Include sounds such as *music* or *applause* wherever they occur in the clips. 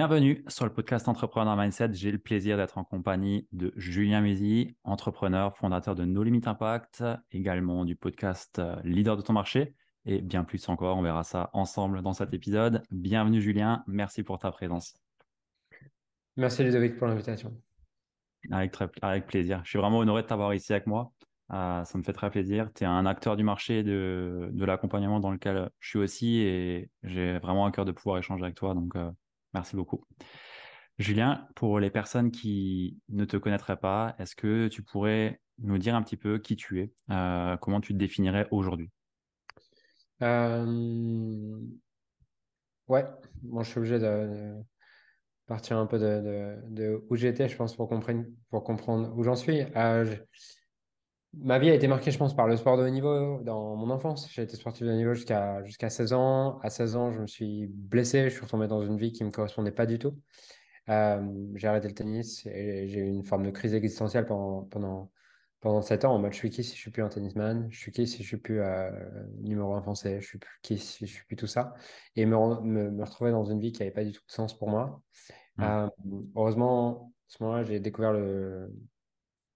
Bienvenue sur le podcast Entrepreneur Mindset. J'ai le plaisir d'être en compagnie de Julien Mézy, entrepreneur, fondateur de No Limit Impact, également du podcast euh, Leader de ton marché et bien plus encore. On verra ça ensemble dans cet épisode. Bienvenue Julien, merci pour ta présence. Merci Ludovic pour l'invitation. Avec, avec plaisir. Je suis vraiment honoré de t'avoir ici avec moi. Euh, ça me fait très plaisir. Tu es un acteur du marché de, de l'accompagnement dans lequel je suis aussi et j'ai vraiment un cœur de pouvoir échanger avec toi. Donc, euh, Merci beaucoup. Julien, pour les personnes qui ne te connaîtraient pas, est-ce que tu pourrais nous dire un petit peu qui tu es, euh, comment tu te définirais aujourd'hui? Euh... Ouais, bon, je suis obligé de, partir un peu de, où j'étais, je pense, pour comprendre, pour comprendre où j'en suis. Euh, Ma vie a été marquée, je pense, par le sport de haut niveau dans mon enfance. J'ai été sportif de haut niveau jusqu'à jusqu'à 16 ans. À 16 ans, je me suis blessé. Je suis retombé dans une vie qui ne me correspondait pas du tout. Euh, j'ai arrêté le tennis et j'ai eu une forme de crise existentielle pendant, pendant, pendant 7 ans. En mode, je suis qui si je suis plus un tennisman? Je suis qui si je suis plus euh, numéro 1 français? Je suis plus qui si je suis plus tout ça? Et me, me, me retrouver dans une vie qui n'avait pas du tout de sens pour moi. Mmh. Euh, heureusement, à ce moment-là, j'ai découvert le,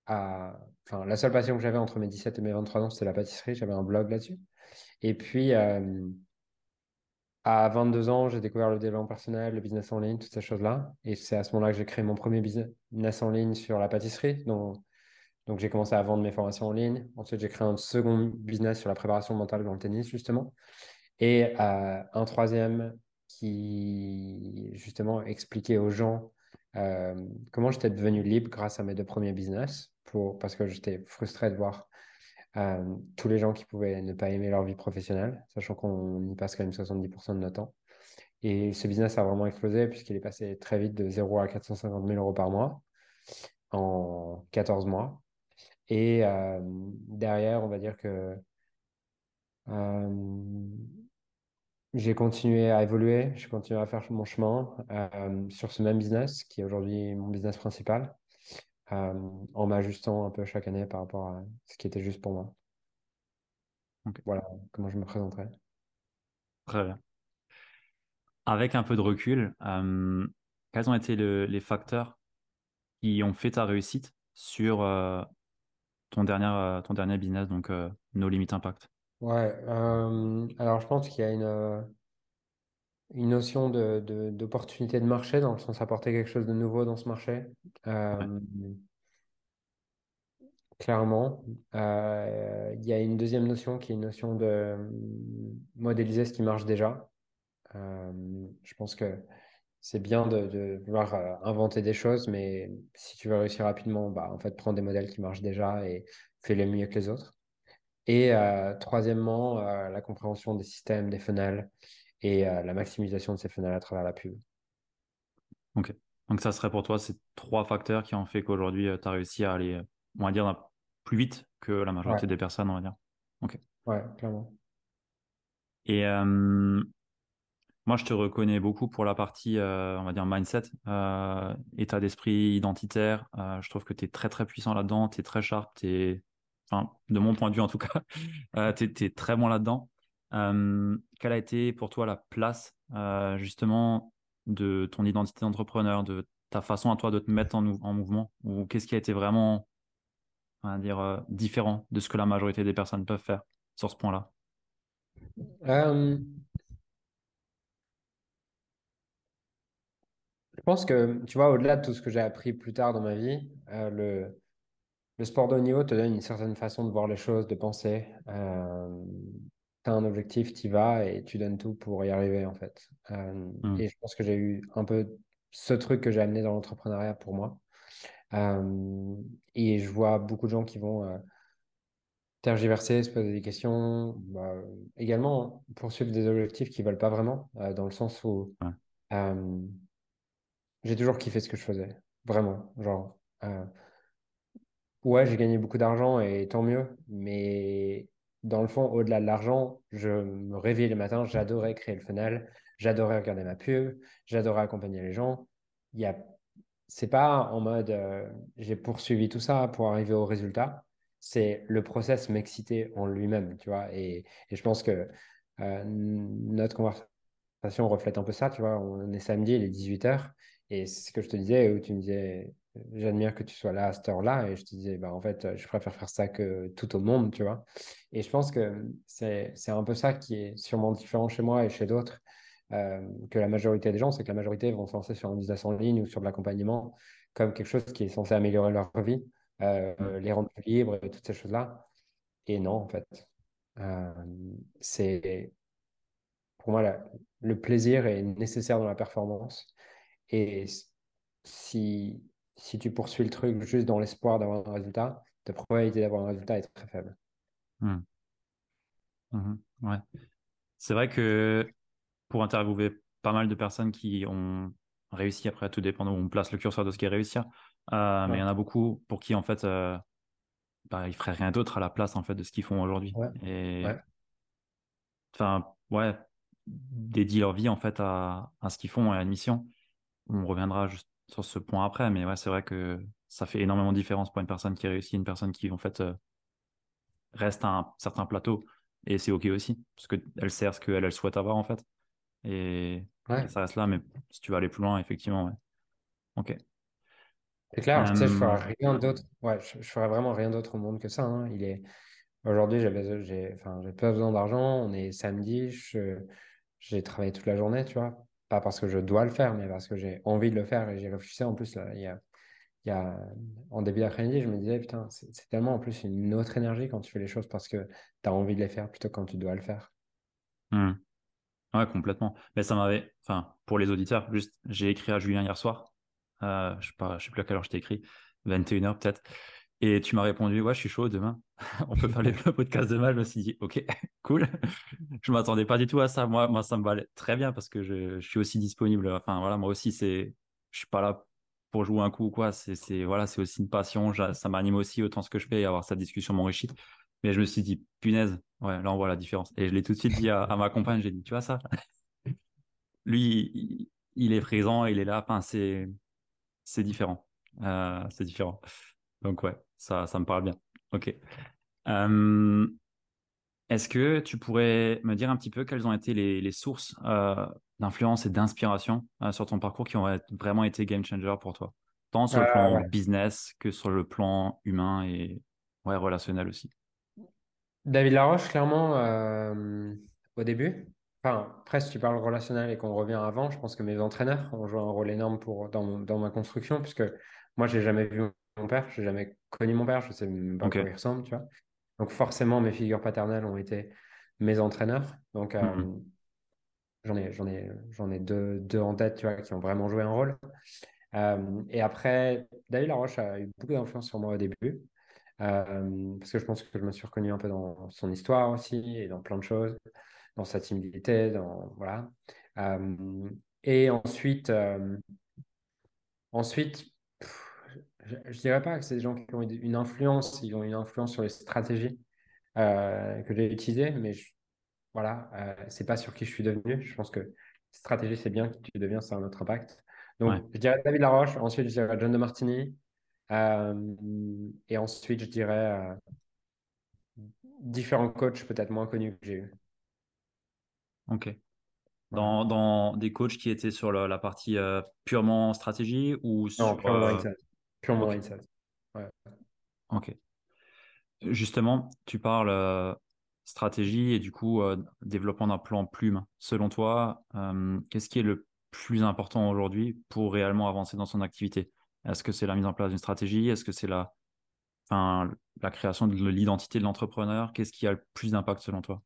Enfin, la seule passion que j'avais entre mes 17 et mes 23 ans, c'était la pâtisserie. J'avais un blog là-dessus. Et puis, euh, à 22 ans, j'ai découvert le développement personnel, le business en ligne, toutes ces choses-là. Et c'est à ce moment-là que j'ai créé mon premier business en ligne sur la pâtisserie. Donc, j'ai commencé à vendre mes formations en ligne. Ensuite, j'ai créé un second business sur la préparation mentale dans le tennis, justement. Et euh, un troisième qui, justement, expliquait aux gens euh, comment j'étais devenu libre grâce à mes deux premiers business parce que j'étais frustré de voir euh, tous les gens qui pouvaient ne pas aimer leur vie professionnelle, sachant qu'on y passe quand même 70% de notre temps. Et ce business a vraiment explosé puisqu'il est passé très vite de 0 à 450 000 euros par mois en 14 mois. Et euh, derrière, on va dire que j'ai continué à évoluer, j'ai continué à faire mon chemin sur ce même business qui est aujourd'hui mon business principal. Euh, en m'ajustant un peu chaque année par rapport à ce qui était juste pour moi. Voilà comment je me présenterai. Très bien. Avec un peu de recul, euh, quels ont été les facteurs qui ont fait ta réussite sur euh, ton, dernier, ton dernier business, donc No Limit Impact? Ouais, alors je pense qu'il y a une, une notion d'opportunité de, de, marché, dans le sens d'apporter quelque chose de nouveau dans ce marché. Euh, clairement. Euh, il y a une deuxième notion qui est une notion de euh, modéliser ce qui marche déjà. je pense que c'est bien de, de, vouloir inventer des choses, mais si tu veux réussir rapidement, bah, en fait, prends des modèles qui marchent déjà et fais-les mieux que les autres. Et troisièmement, la compréhension des systèmes, des funnels, et euh, la maximisation de ces fenêtres à travers la pub. Ok. Donc ça serait pour toi ces trois facteurs qui ont fait qu'aujourd'hui euh, tu as réussi à aller, on va dire, plus vite que la majorité des personnes, on va dire. Ok. Ouais, clairement. Et euh, moi, je te reconnais beaucoup pour la partie, on va dire, mindset, état d'esprit identitaire. je trouve que tu es très, très puissant là-dedans. Tu es très sharp. Es... De mon point de vue, en tout cas, *laughs* tu es, très bon là-dedans. Euh, quelle a été pour toi la place euh, justement de ton identité d'entrepreneur, de ta façon à toi de te mettre en, mouvement? Ou qu'est-ce qui a été vraiment on va dire, euh, différent de ce que la majorité des personnes peuvent faire sur ce point-là? Je pense que, tu vois, au-delà de tout ce que j'ai appris plus tard dans ma vie, le, le sport de haut niveau te donne une certaine façon de voir les choses, de penser tu as un objectif, tu y vas et tu donnes tout pour y arriver en fait. Euh, mmh. Et je pense que j'ai eu un peu ce truc que j'ai amené dans l'entrepreneuriat pour moi. Euh, et je vois beaucoup de gens qui vont euh, tergiverser, se poser des questions, bah, également poursuivre des objectifs qu'ils ne veulent pas vraiment, dans le sens où j'ai toujours kiffé ce que je faisais. Vraiment. Genre, euh, ouais, j'ai gagné beaucoup d'argent et tant mieux. Mais dans le fond, au-delà de l'argent, je me réveillais le matin, j'adorais créer le funnel, j'adorais regarder ma pub, j'adorais accompagner les gens. Il y a... C'est pas en mode euh, j'ai poursuivi tout ça pour arriver au résultat. C'est le process m'excitait en lui-même, tu vois. Et, et, je pense que euh, notre conversation reflète un peu ça, tu vois. On est samedi, il est 18h. Et c'est ce que je te disais, où tu me disais, j'admire que tu sois là à cette heure-là. Et je te disais, bah, en fait, je préfère faire ça que tout au monde, tu vois. Et je pense que c'est un peu ça qui est sûrement différent chez moi et chez d'autres euh, que la majorité des gens. C'est que la majorité vont se lancer sur un business en ligne ou sur de l'accompagnement comme quelque chose qui est censé améliorer leur vie, euh, mm. les rendre plus libres et toutes ces choses-là. Et non, en fait. Euh, c'est pour moi le plaisir est nécessaire dans la performance et si, si tu poursuis le truc juste dans l'espoir d'avoir un résultat, ta probabilité d'avoir un résultat est très faible. Hmm. Mhm. Ouais. C'est vrai que pour interviewer pas mal de personnes qui ont réussi, après tout dépend où on place le curseur de ce qui est réussir, euh, mais il y en a beaucoup pour qui en fait euh, bah, ils feraient rien d'autre à la place en fait de ce qu'ils font aujourd'hui. Et enfin ouais, dédient leur vie en fait à, à ce qu'ils font et à une mission on reviendra juste sur ce point après, mais ouais, c'est vrai que ça fait énormément de différence pour une personne qui réussit, une personne qui en fait euh, reste à un certain plateau. Et c'est ok aussi, parce qu'elle sert ce qu'elle elle souhaite avoir en fait. Et, ça reste là, mais si tu veux aller plus loin, effectivement, ouais. Ok. C'est clair, je, sais, je ferai rien d'autre. Ouais, je, ferai vraiment rien d'autre au monde que ça. Hein. Il est aujourd'hui, j'ai, enfin, j'ai pas besoin d'argent. On est samedi, j'ai travaillé toute la journée, tu vois pas parce que je dois le faire, mais parce que j'ai envie de le faire et j'y réfléchissais. En plus, là, il y a, il y a, en début d'après-midi, je me disais, putain, c'est tellement en plus une autre énergie quand tu fais les choses parce que tu as envie de les faire plutôt que quand tu dois le faire. Mmh. Ouais, complètement. Mais ça m'avait, enfin, pour les auditeurs, juste, j'ai écrit à Julien hier soir. Euh, je sais pas, je sais plus à quelle heure je t'ai écrit, 21h peut-être. Et tu m'as répondu, ouais, je suis chaud demain. *laughs* On peut faire le *laughs* podcast demain. Je me suis dit, ok, *laughs* cool. je m'attendais pas du tout à ça. Moi, moi, ça me valait très bien parce que je, suis aussi disponible. Enfin, voilà, moi aussi, c'est, je suis pas là pour jouer un coup ou quoi. C'est, voilà, c'est aussi une passion. Ça m'anime aussi autant ce que je fais et avoir cette discussion m'enrichit. Mais je me suis dit, punaise, ouais, là, on voit la différence. Et je l'ai tout de suite dit à, ma compagne. J'ai dit, tu vois ça? Lui, il, est présent, il est là. Enfin, c'est, différent. Euh, c'est différent. Donc, ouais, ça, ça me parle bien. Ok. Euh, est-ce que tu pourrais me dire un petit peu quelles ont été les, sources euh, d'influence et d'inspiration euh, sur ton parcours qui ont vraiment été game changer pour toi, tant sur le plan business que sur le plan humain et ouais, relationnel aussi David Laroche, clairement, au début. Enfin, presque tu parles relationnel et qu'on revient avant, je pense que mes entraîneurs ont joué un rôle énorme pour, dans, dans ma construction, puisque moi, j'ai jamais vu mon père, je n'ai jamais connu mon père, je ne sais même pas à quoi il ressemble, tu vois. Donc forcément, mes figures paternelles ont été mes entraîneurs. Donc euh, mm-hmm. j'en ai, j'en ai, j'en ai deux, deux, en tête, tu vois, qui ont vraiment joué un rôle. Euh, et après, David Laroche a eu beaucoup d'influence sur moi au début. Euh, parce que je pense que je me suis reconnu un peu dans son histoire aussi et dans plein de choses, dans sa timidité, dans voilà. et ensuite, ensuite, je ne dirais pas que c'est des gens qui ont une influence, ils ont une influence sur les stratégies euh, que j'ai utilisées, mais voilà, euh, c'est pas sur qui je suis devenu. Je pense que stratégie, c'est bien, qui tu deviens, ça a un autre impact. Donc, je dirais David Laroche, ensuite, je dirais John de Martini, euh, et ensuite, je dirais euh, différents coachs peut-être moins connus que j'ai eu. Ok. Dans, dans, des coachs qui étaient sur la, partie purement stratégie ou sur. Non, purement Purement mindset. Ok. Justement, tu parles euh, stratégie et du coup euh, développement d'un plan plume. Selon toi, euh, qu'est-ce qui est le plus important aujourd'hui pour réellement avancer dans son activité? Est-ce que c'est la mise en place d'une stratégie? Est-ce que c'est la, enfin, la création de l'identité de l'entrepreneur? Qu'est-ce qui a le plus d'impact selon toi?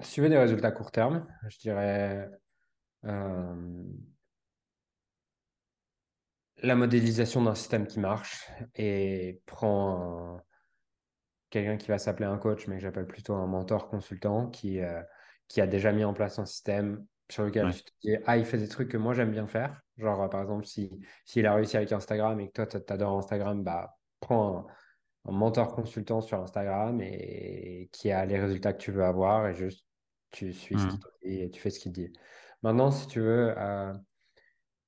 Si tu veux des résultats court terme, je dirais la modélisation d'un système qui marche et prend quelqu'un qui va s'appeler un coach, mais que j'appelle plutôt un mentor consultant qui, euh, qui a déjà mis en place un système sur lequel je te dis, ah, il fait des trucs que moi j'aime bien faire. Genre, par exemple, si, s'il a réussi avec Instagram et que toi, tu adores Instagram, bah, prends un, un mentor consultant sur Instagram et qui a les résultats que tu veux avoir et juste tu suis ce Hmm. qu'il te dit et tu fais ce qu'il dit. Maintenant, si tu veux, euh,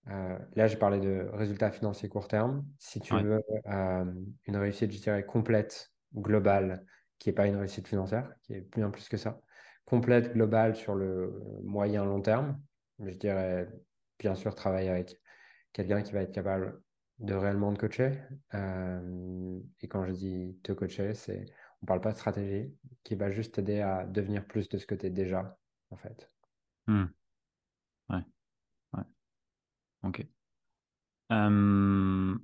euh, là, j'ai parlé de résultats financiers court terme. Si tu Ouais. veux euh, une réussite, je dirais, complète, globale, qui n'est pas une réussite financière, qui est bien plus que ça, complète, globale sur le moyen long terme, je dirais, bien sûr, travailler avec quelqu'un qui va être capable de réellement te coacher. Euh, et quand je dis te coacher, c'est, on parle pas de stratégie, qui va juste t'aider à devenir plus de ce que tu es déjà, en fait. Hmm. Ok. Euh,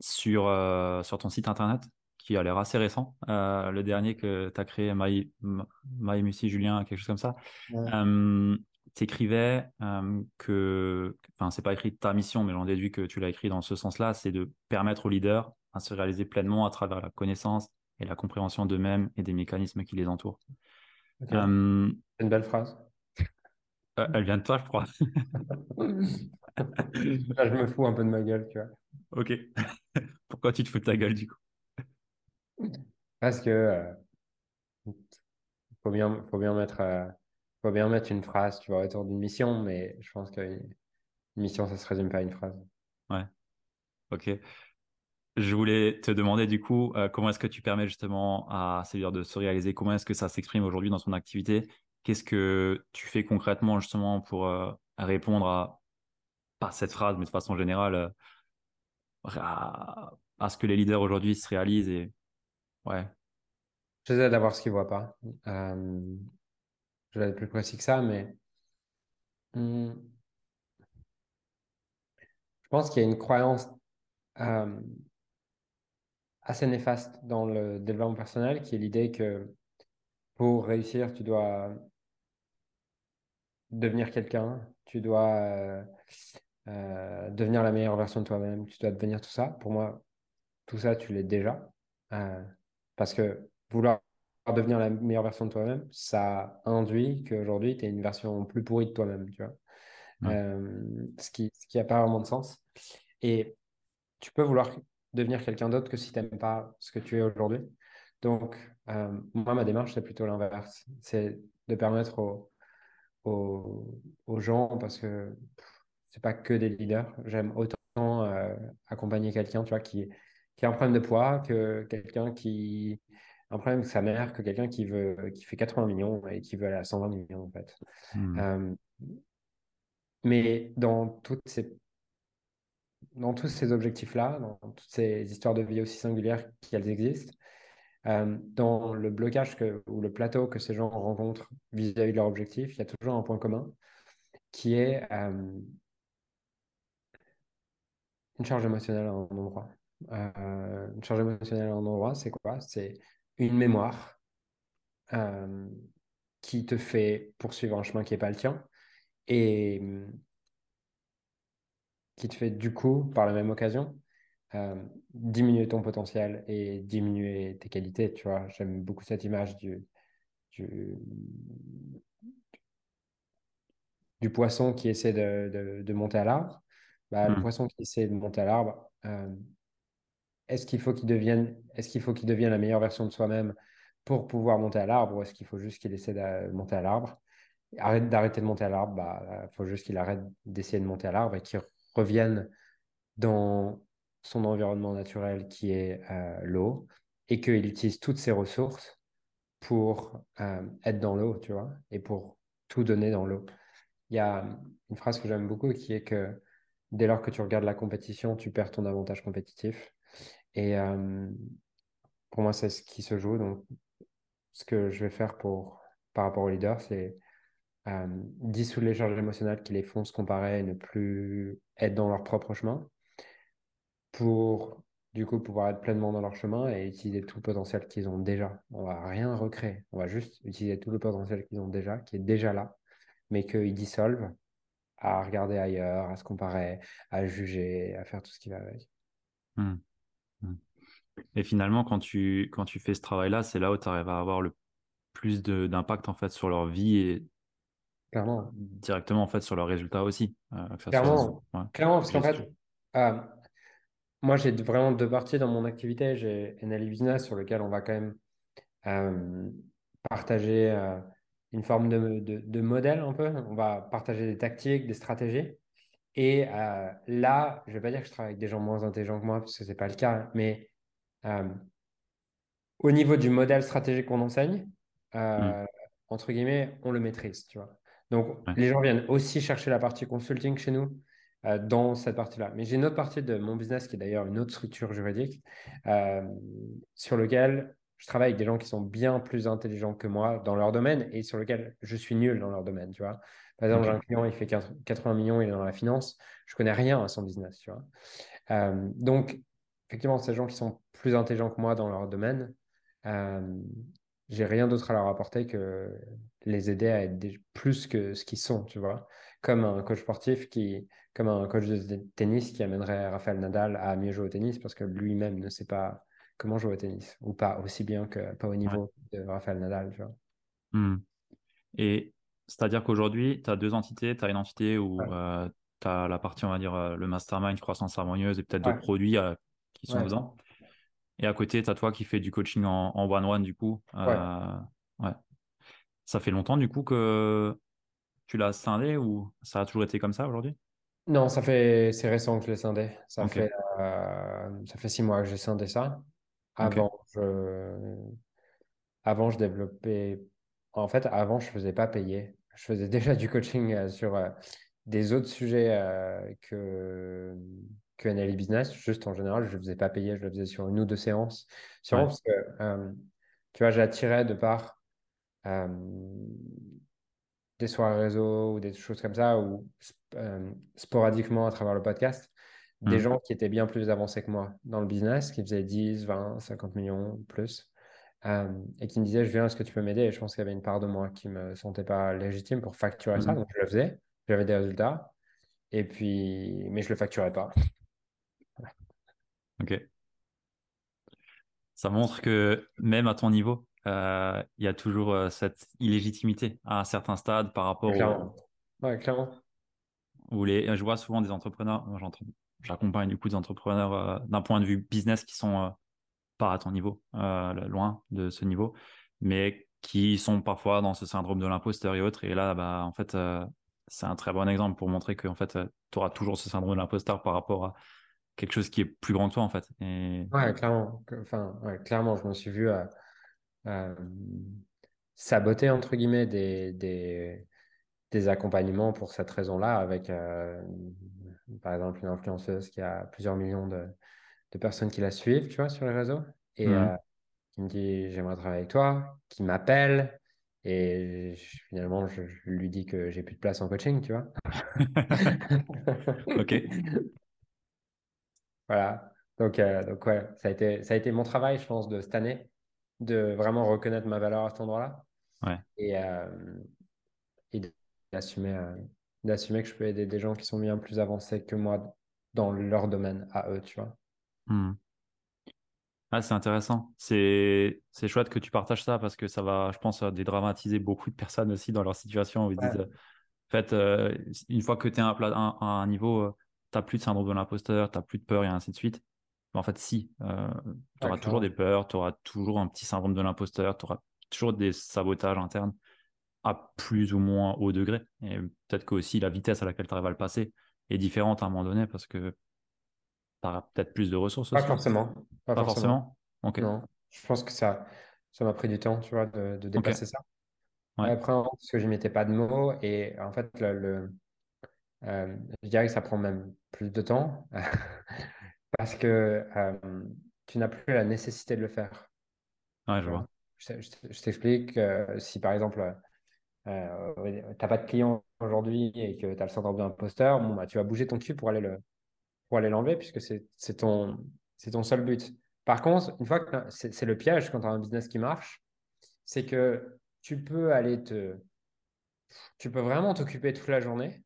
sur, euh, sur ton site internet, qui a l'air assez récent, euh, le dernier que tu as créé, My, My Musi Julien, quelque chose comme ça, Ouais. t'écrivais euh, que, enfin, c'est pas écrit ta mission, mais j'en déduis que tu l'as écrit dans ce sens-là, c'est de permettre aux leaders à se réaliser pleinement à travers la connaissance et la compréhension d'eux-mêmes et des mécanismes qui les entourent. Ok, c'est une belle phrase. Euh, elle vient de toi, je crois. Là, je me fous un peu de ma gueule, tu vois. Ok. *laughs* Pourquoi tu te fous de ta gueule du coup? Parce que euh, faut bien, faut bien mettre, euh, faut bien mettre une phrase, tu vois, autour d'une mission, mais je pense qu'une mission, ça se résume pas à une phrase. Ouais. Ok. Je voulais te demander du coup, euh, comment est-ce que tu permets justement à ces de se réaliser? Comment est-ce que ça s'exprime aujourd'hui dans son activité? Qu'est-ce que tu fais concrètement justement pour euh, répondre à, pas cette phrase, mais de façon générale, euh, à, à ce que les leaders aujourd'hui se réalisent et ouais. J'essaie d'avoir ce qu'ils voient pas. Euh, je vais être plus précis que ça, mais hum, je pense qu'il y a une croyance assez néfaste dans le développement personnel, qui est l'idée que pour réussir, tu dois devenir quelqu'un, tu dois euh, euh, devenir la meilleure version de toi-même, tu dois devenir tout ça. Pour moi, tout ça, tu l'es déjà. Euh, parce que vouloir devenir la meilleure version de toi-même, ça induit qu'aujourd'hui, tu es une version plus pourrie de toi-même, tu vois. Ouais. Ce qui, ce qui n'a pas vraiment de sens. Et tu peux vouloir devenir quelqu'un d'autre que si tu n'aimes pas ce que tu es aujourd'hui. Donc, moi, ma démarche, c'est plutôt l'inverse. C'est de permettre aux, aux, aux gens, parce que c'est pas que des leaders. J'aime autant euh, accompagner quelqu'un, tu vois, qui, qui a un problème de poids que quelqu'un qui a un problème avec sa mère, que quelqu'un qui veut, qui fait 80 millions et qui veut aller à 120 millions, en fait. Hmm. Euh, mais dans toutes ces, dans tous ces objectifs-là, dans toutes ces histoires de vie aussi singulières qu'elles existent, euh, dans le blocage ou le plateau que ces gens rencontrent vis-à-vis de leur objectif, il y a toujours un point commun qui est euh, Une charge émotionnelle à un endroit. Euh, une charge émotionnelle à un endroit, c'est quoi? C'est une mémoire qui te fait poursuivre un chemin qui n'est pas le tien et qui te fait du coup, par la même occasion, euh, diminuer ton potentiel et diminuer tes qualités. Tu vois, j'aime beaucoup cette image du, du, du poisson qui essaie de, de, de monter à l'arbre. Bah, le Hmm. poisson qui essaie de monter à l'arbre, euh, Est-ce qu'il faut qu'il devienne, est-ce qu'il faut qu'il devienne la meilleure version de soi-même pour pouvoir monter à l'arbre ou est-ce qu'il faut juste qu'il essaie de monter à l'arbre? Arrête d'arrêter de monter à l'arbre, bah, il faut juste qu'il arrête d'essayer de monter à l'arbre et qu'il revienne dans son environnement naturel qui est euh, l'eau et qu'il utilise toutes ses ressources pour euh, être dans l'eau, tu vois, et pour tout donner dans l'eau. Il y a une phrase que j'aime beaucoup qui est que dès lors que tu regardes la compétition, tu perds ton avantage compétitif. Et euh, pour moi, c'est ce qui se joue. Donc, ce que je vais faire pour, par rapport aux leaders, c'est dissoudre les charges émotionnelles qui les font se comparer et ne plus être dans leur propre chemin pour, du coup, pouvoir être pleinement dans leur chemin et utiliser tout le potentiel qu'ils ont déjà. On va rien recréer. On va juste utiliser tout le potentiel qu'ils ont déjà, qui est déjà là, mais qu'ils dissolvent à regarder ailleurs, à se comparer, à juger, à faire tout ce qui va avec. Hmm. Hmm. Et finalement, quand tu, quand tu fais ce travail-là, c'est là où tu arrives à avoir le plus d'impact en fait sur leur vie et Clairement. directement en fait sur leurs résultats aussi. clairement, clairement, parce qu'en fait, moi j'ai vraiment deux parties dans mon activité. J'ai NLE Business sur lequel on va quand même partager une forme de, de, modèle un peu. On va partager des tactiques, des stratégies. Et euh, là, je ne vais pas dire que je travaille avec des gens moins intelligents que moi, parce que ce n'est pas le cas, mais au niveau du modèle stratégique qu'on enseigne, euh, mm. entre guillemets, on le maîtrise, tu vois. Donc, les gens viennent aussi chercher la partie consulting chez nous dans cette partie-là. Mais j'ai une autre partie de mon business qui est d'ailleurs une autre structure juridique sur lequel je travaille avec des gens qui sont bien plus intelligents que moi dans leur domaine et sur lequel je suis nul dans leur domaine, tu vois. Par exemple, j'ai un client, il fait 80 millions, il est dans la finance. Je connais rien à son business, tu vois. Euh, donc, effectivement, ces gens qui sont plus intelligents que moi dans leur domaine, euh, j'ai rien d'autre à leur apporter que les aider à être plus que ce qu'ils sont, tu vois. Comme un coach sportif qui, comme un coach de tennis qui amènerait Raphaël Nadal à mieux jouer au tennis parce que lui-même ne sait pas comment jouer au tennis ou pas aussi bien que pas au niveau de Raphaël Nadal, tu vois. Hmm. Et c'est-à-dire qu'aujourd'hui, tu as deux entités. Tu as une entité où euh, tu as la partie, on va dire, euh, le mastermind, croissance harmonieuse et peut-être d'autres produits euh, qui sont dedans. Et à côté, tu as toi qui fais du coaching en one-one, du coup. ouais. Ça fait longtemps, du coup, que tu l'as scindé ou ça a toujours été comme ça aujourd'hui? Non, ça fait c'est récent que je l'ai scindé. Ça, fait, ça fait six mois que j'ai scindé ça. Avant, je... Avant, je développais en fait, avant, je ne faisais pas payer. Je faisais *laughs* déjà du coaching euh, sur euh, des autres sujets euh, que, que NLE Business. Juste en général, je ne faisais pas payer. Je le faisais sur une ou deux séances. Sûrement parce que, tu vois, j'attirais de par des soirées réseau ou des choses comme ça, ou sporadiquement à travers le podcast, des mmh. gens qui étaient bien plus avancés que moi dans le business, qui faisaient 10, 20, 50 millions plus. Euh, et qui me disait, je viens, est-ce que tu peux m'aider? Et je pense qu'il y avait une part de moi qui me sentait pas légitime pour facturer ça, mhm. donc je le faisais, j'avais des résultats, et puis, mais je le facturais pas. Ok. Ça montre que même à ton niveau, euh, il y a toujours euh, cette illégitimité à un certain stade par rapport clairement. Ouais, clairement. Où les, je vois souvent des entrepreneurs, j'accompagne du coup des entrepreneurs d'un point de vue business qui sont pas à ton niveau, euh, loin de ce niveau, mais qui sont parfois dans ce syndrome de l'imposteur et autres. Et là, bah, en fait, euh, c'est un très bon exemple pour montrer que en fait, euh, tu auras toujours ce syndrome de l'imposteur par rapport à quelque chose qui est plus grand que toi, en fait. Et... Ouais, clairement. Enfin, clairement, je me suis vu saboter, entre guillemets, des, des, des accompagnements pour cette raison-là, avec, par exemple, une influenceuse qui a plusieurs millions de, de personnes qui la suivent, tu vois, sur les réseaux, et euh, qui me dit j'aimerais travailler avec toi, qui m'appelle, et finalement, je, lui dis que j'ai plus de place en coaching, tu vois. *laughs* ok. *laughs* Voilà. Donc, euh, donc ouais, ça a, été, ça a été mon travail, je pense, de cette année, de vraiment reconnaître ma valeur à cet endroit-là. Ouais. Et, euh, et d'assumer, d'assumer que je peux aider des gens qui sont bien plus avancés que moi dans leur domaine à eux, tu vois. Hmm. Ah, c'est intéressant. C'est c'est chouette que tu partages ça parce que ça va, je pense, dédramatiser beaucoup de personnes aussi dans leur situation où ils disent, en fait, euh, une fois que tu es à un, un, niveau, euh, tu n'as plus de syndrome de l'imposteur, tu n'as plus de peur et ainsi de suite. En fait, si, euh, tu auras toujours des peurs, tu auras toujours un petit syndrome de l'imposteur, tu auras toujours des sabotages internes à plus ou moins haut degré. Et peut-être que aussi la vitesse à laquelle tu arrives à le passer est différente à un moment donné parce que peut-être plus de ressources Pas forcément. Pas, forcément. Non. Je pense que ça ça m'a pris du temps, tu vois, de, de dépasser ça. Après, parce que je mettais pas de mots et en fait, le, euh, je dirais que ça prend même plus de temps *laughs* parce que euh, tu n'as plus la nécessité de le faire. Ouais, je vois? Je, t'explique, si par exemple, euh, tu n'as pas de client aujourd'hui et que tu as le syndrome d'imposteur, bon, bah, tu vas bouger ton cul pour aller le, pour aller l'enlever puisque c'est ton, ton seul but. Par contre, une fois que c'est le piège quand tu as un business qui marche, c'est que tu peux aller te. Tu peux vraiment t'occuper toute la journée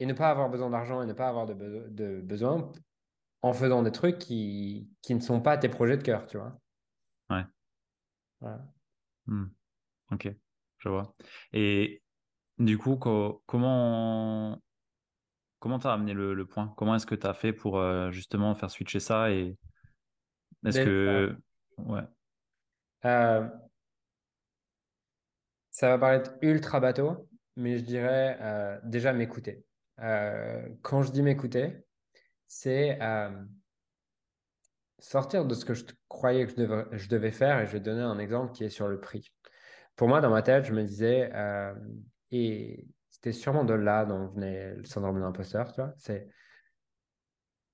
et ne pas avoir besoin d'argent et ne pas avoir de, de, besoin en faisant des trucs qui, qui ne sont pas tes projets de cœur, tu vois. Ouais. Hmm. Ok, je vois. Et Du coup, comment comment t'as amené le, point? Comment est-ce que tu as fait pour euh, justement faire switcher ça et est-ce que ouais euh, ça va paraître ultra bateau, mais je dirais euh, déjà m'écouter. quand je dis m'écouter, c'est sortir de ce que je croyais que je devais, je devais faire et je vais donner un exemple qui est sur le prix. Pour moi, dans ma tête, je me disais, et c'était sûrement de là dont venait le syndrome de l'imposteur, tu vois. C'est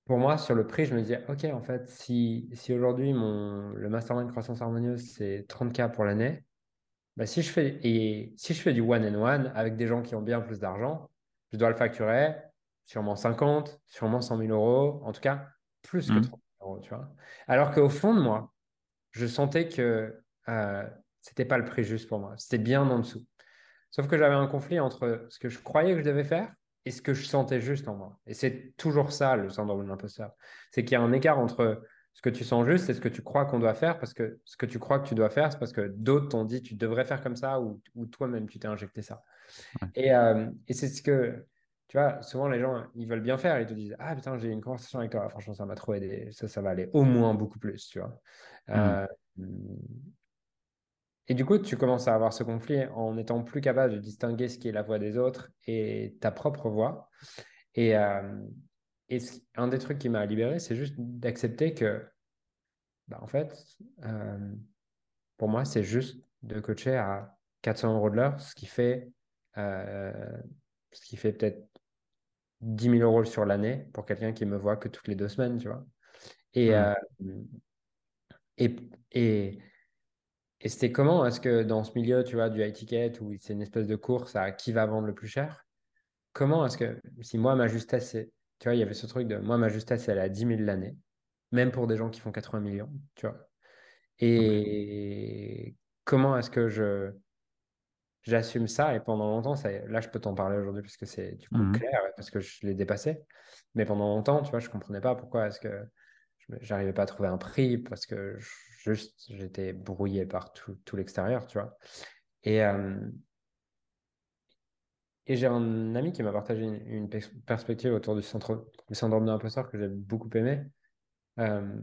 pour moi, sur le prix, je me disais, OK, en fait, si, si aujourd'hui, le mastermind croissance harmonieuse, c'est 30K pour l'année, bah, si, je fais, si je fais du one-and-one avec des gens qui ont bien plus d'argent, je dois le facturer sûrement 50, sûrement 100 000 euros, en tout cas, plus que 30 mmh. 000 euros, tu vois. Alors qu'au fond de moi, je sentais que euh, c'était pas le prix juste pour moi, c'était bien en dessous. Sauf que j'avais un conflit entre ce que je croyais que je devais faire et ce que je sentais juste en moi. Et c'est toujours ça le syndrome de l'imposteur. C'est qu'il y a un écart entre ce que tu sens juste et ce que tu crois qu'on doit faire parce que ce que tu crois que tu dois faire, c'est parce que d'autres t'ont dit tu devrais faire comme ça ou, toi-même tu t'es injecté ça. Et, euh, et c'est ce que, tu vois, souvent les gens, ils veulent bien faire, ils te disent Ah putain, j'ai une conversation avec toi, franchement, ça m'a trop aidé, ça, ça va aller au moins beaucoup plus, tu vois. Euh, et du coup, tu commences à avoir ce conflit en étant plus capable de distinguer ce qui est la voix des autres et ta propre voix. Et, euh, et un des trucs qui m'a libéré, c'est juste d'accepter que, bah, en fait, euh, pour moi, c'est juste de coacher à 400 euros de l'heure, ce qui fait, ce qui fait peut-être 10 000 euros sur l'année pour quelqu'un qui me voit que toutes les deux semaines, tu vois. Et, et, et et c'était comment? Est-ce que dans ce milieu, tu vois, du high ticket, où c'est une espèce de course à qui va vendre le plus cher, comment est-ce que, si moi, ma justesse, c'est, tu vois, il y avait ce truc de, moi, ma justesse, elle est à 10 000 l'année, même pour des gens qui font 80 millions, tu vois. Et comment est-ce que je j'assume ça et pendant longtemps ça, là je peux t'en parler aujourd'hui parce que c'est du coup mmh clair parce que je l'ai dépassé mais pendant longtemps tu vois je comprenais pas pourquoi est-ce que j'arrivais pas à trouver un prix parce que juste j'étais brouillé par tout, tout l'extérieur, tu vois. Et, euh, et j'ai un ami qui m'a partagé une, perspective autour du, centre, du syndrome de l'imposteur que j'ai beaucoup aimé, euh,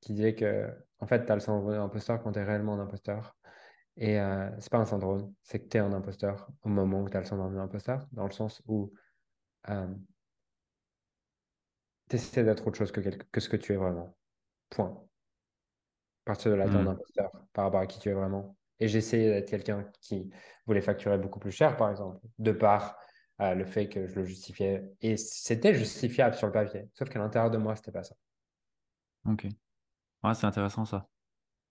qui disait que en fait, tu as le syndrome de l'imposteur quand tu es réellement un imposteur. Et euh, c'est pas un syndrome, c'est que tu es un imposteur au moment où tu as le syndrome de l'imposteur, dans le sens où euh, tu essaies d'être autre chose que, que ce que tu es vraiment. Point partir de l'attente d'un d'imposteur par rapport à qui tu es vraiment. Et j'essayais d'être quelqu'un qui voulait facturer beaucoup plus cher, par exemple, de par euh, le fait que je le justifiais. Et c'était justifiable sur le papier. Sauf qu'à l'intérieur de moi, c'était pas ça. Ok. Ouais, c'est intéressant ça.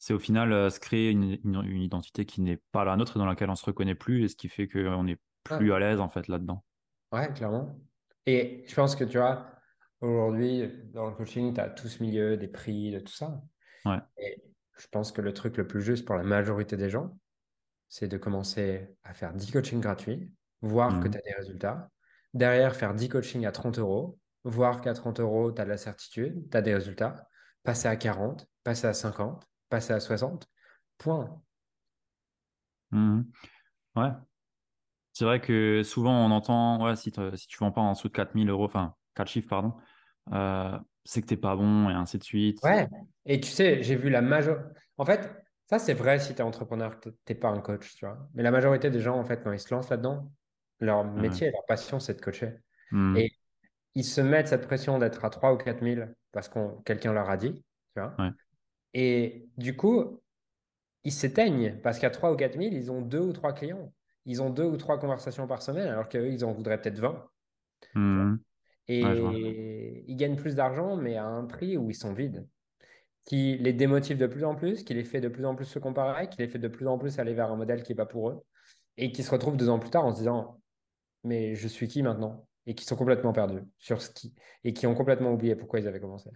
C'est au final euh, se créer une, une, identité qui n'est pas la nôtre, dans laquelle on se reconnaît plus, et ce qui fait qu'on est plus à l'aise en fait là-dedans. Ouais, clairement. Et je pense que tu vois, aujourd'hui, dans le coaching, tu as tout ce milieu des prix, de tout ça. Et je pense que le truc le plus juste pour la majorité des gens, c'est de commencer à faire 10 coachings gratuits, voir que mmh. tu as des résultats. Derrière, faire 10 coachings à 30 euros, voir qu'à 30 euros, tu as de la certitude, tu as des résultats. Passer à 40, passer à 50, passer à 60. Point. Mmh. Ouais. C'est vrai que souvent on entend, ouais, si, si tu vends pas en dessous de 4000 euros, enfin 4 chiffres, pardon, euh, c'est que t'es pas bon et ainsi de suite. Ouais. Et tu sais, j'ai vu la majorité. En fait, ça, c'est vrai si tu es entrepreneur, tu n'es pas un coach, tu vois. Mais la majorité des gens, en fait, quand ils se lancent là-dedans, leur métier leur passion, c'est de coacher. Hmm. Et ils se mettent cette pression d'être à 3 ou 4 000 parce que quelqu'un leur a dit, tu vois. Et du coup, ils s'éteignent parce qu'à 3 ou 4 000, ils ont deux ou trois clients. Ils ont deux ou trois conversations par semaine, alors qu'eux, ils en voudraient peut-être 20. Et ils gagnent plus d'argent, mais à un prix où ils sont vides. Qui les démotive de plus en plus, qui les fait de plus en plus se comparer, qui les fait de plus en plus aller vers un modèle qui n'est pas pour eux. Et qui se retrouvent deux ans plus tard en se disant Mais je suis qui maintenant? Et qui sont complètement perdus sur ce qui. Et qui ont complètement oublié pourquoi ils avaient commencé.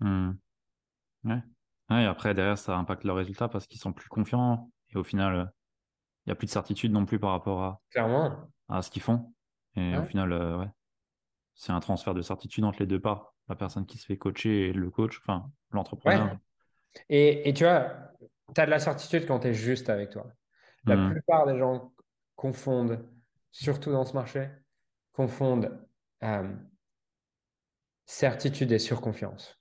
Mmh. Ouais. Et après, derrière, ça impacte leurs résultats parce qu'ils sont plus confiants. Et au final, il n'y a plus de certitude non plus par rapport à, Clairement. à ce qu'ils font. Et au final, euh, ouais, c'est un transfert de certitude entre les deux parts. La personne qui se fait coacher et le coach, enfin, l'entrepreneur. Et, et, tu vois, tu as de la certitude quand tu es juste avec toi. La mmh. plupart des gens confondent surtout dans ce marché, confondent euh, certitude et surconfiance,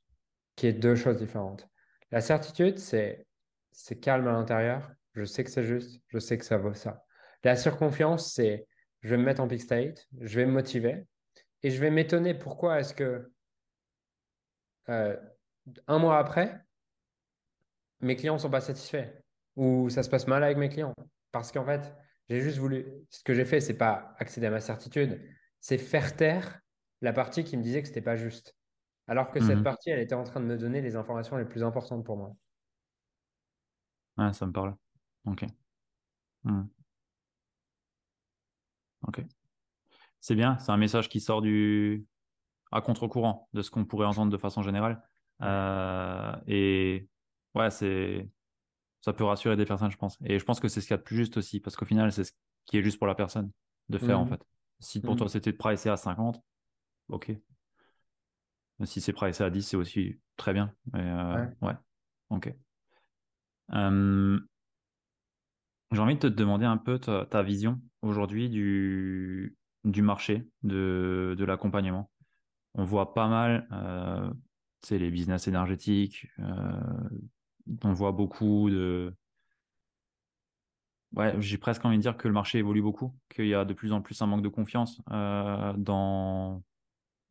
qui est deux choses différentes. La certitude, c'est c'est calme à l'intérieur, je sais que c'est juste, je sais que ça vaut ça. La surconfiance, c'est je vais me mettre en peak state, je vais me motiver et je vais m'étonner pourquoi est-ce que euh, un mois après, mes clients ne sont pas satisfaits ou ça se passe mal avec mes clients? Parce qu'en fait, j'ai juste voulu. Ce que j'ai fait, c'est pas accéder à ma certitude, c'est faire taire la partie qui me disait que c'était pas juste. Alors que cette Mhm. partie, elle était en train de me donner les informations les plus importantes pour moi. Ouais, ça me parle. Ok. Mhm. Ok. C'est bien, c'est un message qui sort du à contre-courant de ce qu'on pourrait entendre de façon générale. Ouais. Euh, et ouais, c'est ça peut rassurer des personnes, je pense. Et je pense que c'est ce qu'il y a de plus juste aussi, parce qu'au final, c'est ce qui est juste pour la personne de faire, en fait. Si pour toi c'était de pricer à 50, ok. Si c'est pricé à 10, c'est aussi très bien. Euh, Ouais. ouais, ok. Euh, j'ai envie de te demander un peu ta, ta vision aujourd'hui du, du marché de, de l'accompagnement. On voit pas mal, euh, les business énergétiques, euh, on voit beaucoup de... Ouais, j'ai presque envie de dire que le marché évolue beaucoup, qu'il y a de plus en plus un manque de confiance euh, dans,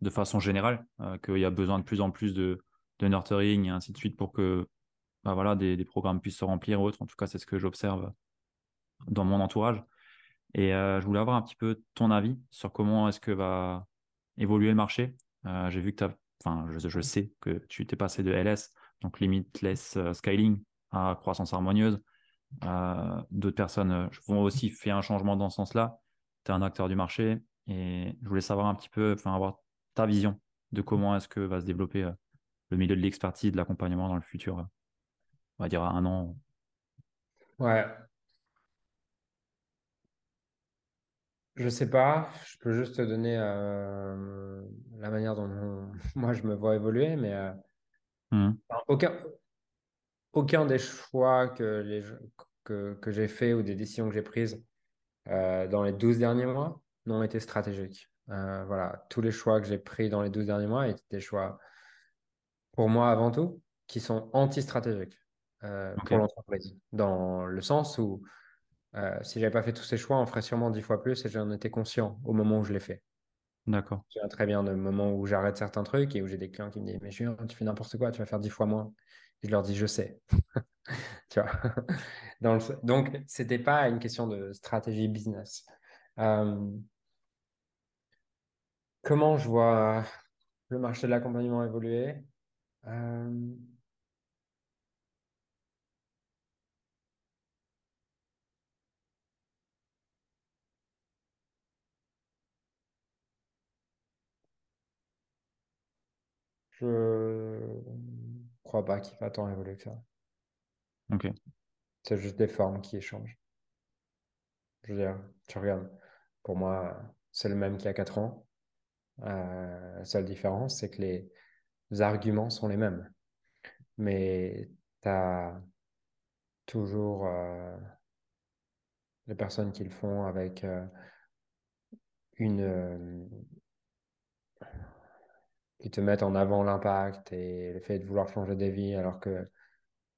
de façon générale, euh, qu'il y a besoin de plus en plus de, nurturing et ainsi de suite pour que bah voilà, des, programmes puissent se remplir et autres. En tout cas, c'est ce que j'observe dans mon entourage. Et euh, je voulais avoir un petit peu ton avis sur comment est-ce que va évoluer le marché. Euh, j'ai vu que tu enfin, je, je sais que tu t'es passé de LS, donc Limitless Scaling, à croissance harmonieuse. D'autres personnes vont aussi faire un changement dans ce sens-là. Tu es un acteur du marché et je voulais savoir un petit peu, enfin, avoir ta vision de comment est-ce que va se développer euh, le milieu de l'expertise, de l'accompagnement dans le futur, euh, on va dire à un an? Ouais. Je sais pas. Je peux juste te donner euh, la manière dont *laughs* moi je me vois évoluer, mais euh, enfin, aucun, aucun des choix que, les, que, que j'ai fait ou des décisions que j'ai prises euh, dans les 12 derniers mois n'ont été stratégiques. Euh, voilà, tous les choix que j'ai pris dans les 12 derniers mois étaient des choix, pour moi avant tout, qui sont anti-stratégiques euh, pour l'entreprise. Dans le sens où euh, si j'avais pas fait tous ces choix, on ferait sûrement 10 fois plus et j'en étais conscient au moment où je l'ai fait. d'accord. Je me très bien de moments où j'arrête certains trucs et où j'ai des clients qui me disent, mais Julien, tu fais n'importe quoi, tu vas faire 10 fois moins. Et je leur dis, je sais. *laughs* Tu vois? Dans le- Donc, c'était pas une question de stratégie business. Euh, comment je vois le marché de l'accompagnement évoluer? Euh, je crois pas qu'il va tant évoluer que ça. Ok, C'est juste des formes qui échangent. Je veux dire, tu regardes, pour moi, c'est le même qu'il y a 4 ans. Euh, la seule différence, c'est que les arguments sont les mêmes. Mais tu as toujours euh, les personnes qui le font avec euh, une... euh, qui te mettent en avant l'impact et le fait de vouloir changer des vies, alors que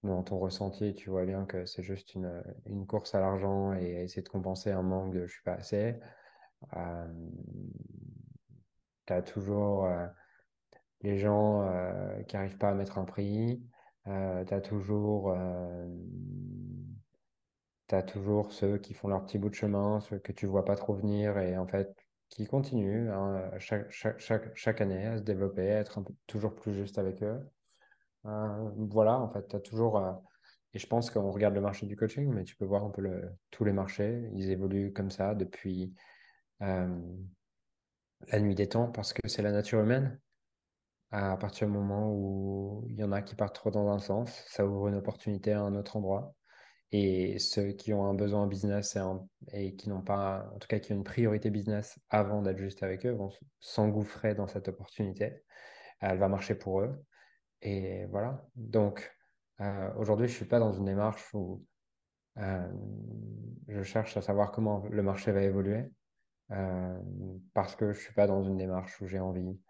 dans ton ressenti, tu vois bien que c'est juste une, course à l'argent et essayer de compenser un manque de je suis pas assez. Euh, tu as toujours euh, les gens euh, qui n'arrivent pas à mettre un prix. Euh, tu as toujours... toujours ceux qui font leur petit bout de chemin, ceux que tu vois pas trop venir et en fait qui continuent hein, chaque, chaque, chaque, chaque année à se développer, à être toujours plus juste avec eux. Voilà, en fait, tu as toujours. et je pense qu'on regarde le marché du coaching, mais tu peux voir un peu tous les marchés. Ils évoluent comme ça depuis la nuit des temps parce que c'est la nature humaine. À partir du moment où il y en a qui partent trop dans un sens, ça ouvre une opportunité à un autre endroit. Et ceux qui ont un besoin business et, qui n'ont pas, en tout cas qui ont une priorité business avant d'être juste avec eux, vont s'engouffrer dans cette opportunité. Elle va marcher pour eux. Et voilà. Donc, euh, aujourd'hui, je suis pas dans une démarche où euh, je cherche à savoir comment le marché va évoluer. Euh, parce que je suis pas dans une démarche où j'ai envie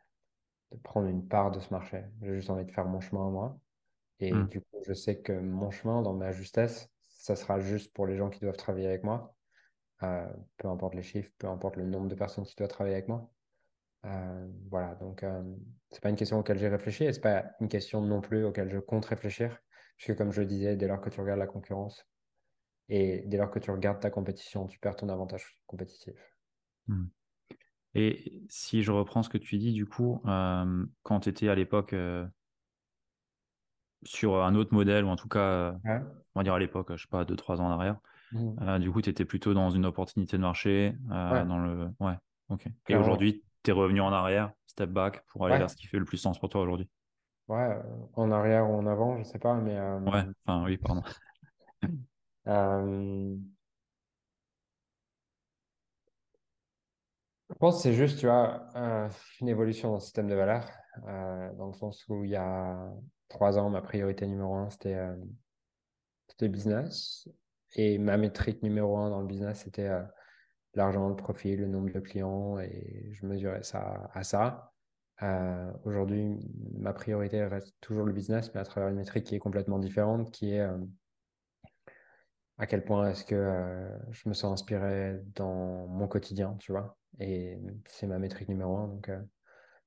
de prendre une part de ce marché. J'ai juste envie de faire mon chemin à moi. Et Hmm. du coup, je sais que mon chemin, dans ma justesse, ça sera juste pour les gens qui doivent travailler avec moi. Euh, peu importe les chiffres, peu importe le nombre de personnes qui doivent travailler avec moi. Euh, voilà, donc c'est pas une question auquel j'ai réfléchi et c'est pas une question non plus auquel je compte réfléchir. Puisque comme je le disais, dès lors que tu regardes la concurrence et dès lors que tu regardes ta compétition, tu perds ton avantage compétitif. Hmm. Et si je reprends ce que tu dis, du coup, euh, quand tu étais à l'époque euh, sur un autre modèle, ou en tout cas, euh, Ouais. on va dire à l'époque, je sais pas, deux, trois ans en arrière, Mhm. euh, du coup, tu étais plutôt dans une opportunité de marché, Ouais, dans le... Ouais, ok. Et aujourd'hui, tu es revenu en arrière, step back, pour aller Ouais, vers ce qui fait le plus sens pour toi aujourd'hui. ouais, en arrière ou en avant, je sais pas, mais Ouais, enfin, oui, pardon. *laughs* je pense que c'est juste, tu vois, euh, une évolution dans le système de valeurs, euh, dans le sens où il y a trois ans, ma priorité numéro un, c'était euh, le business. Et ma métrique numéro un dans le business, c'était euh, l'argent, le profit, le nombre de clients, et je mesurais ça à ça. Aujourd'hui, ma priorité reste toujours le business, mais à travers une métrique qui est complètement différente, qui est à quel point est-ce que euh, je me sens inspiré dans mon quotidien, tu vois? Et c'est ma métrique numéro un. Donc, euh,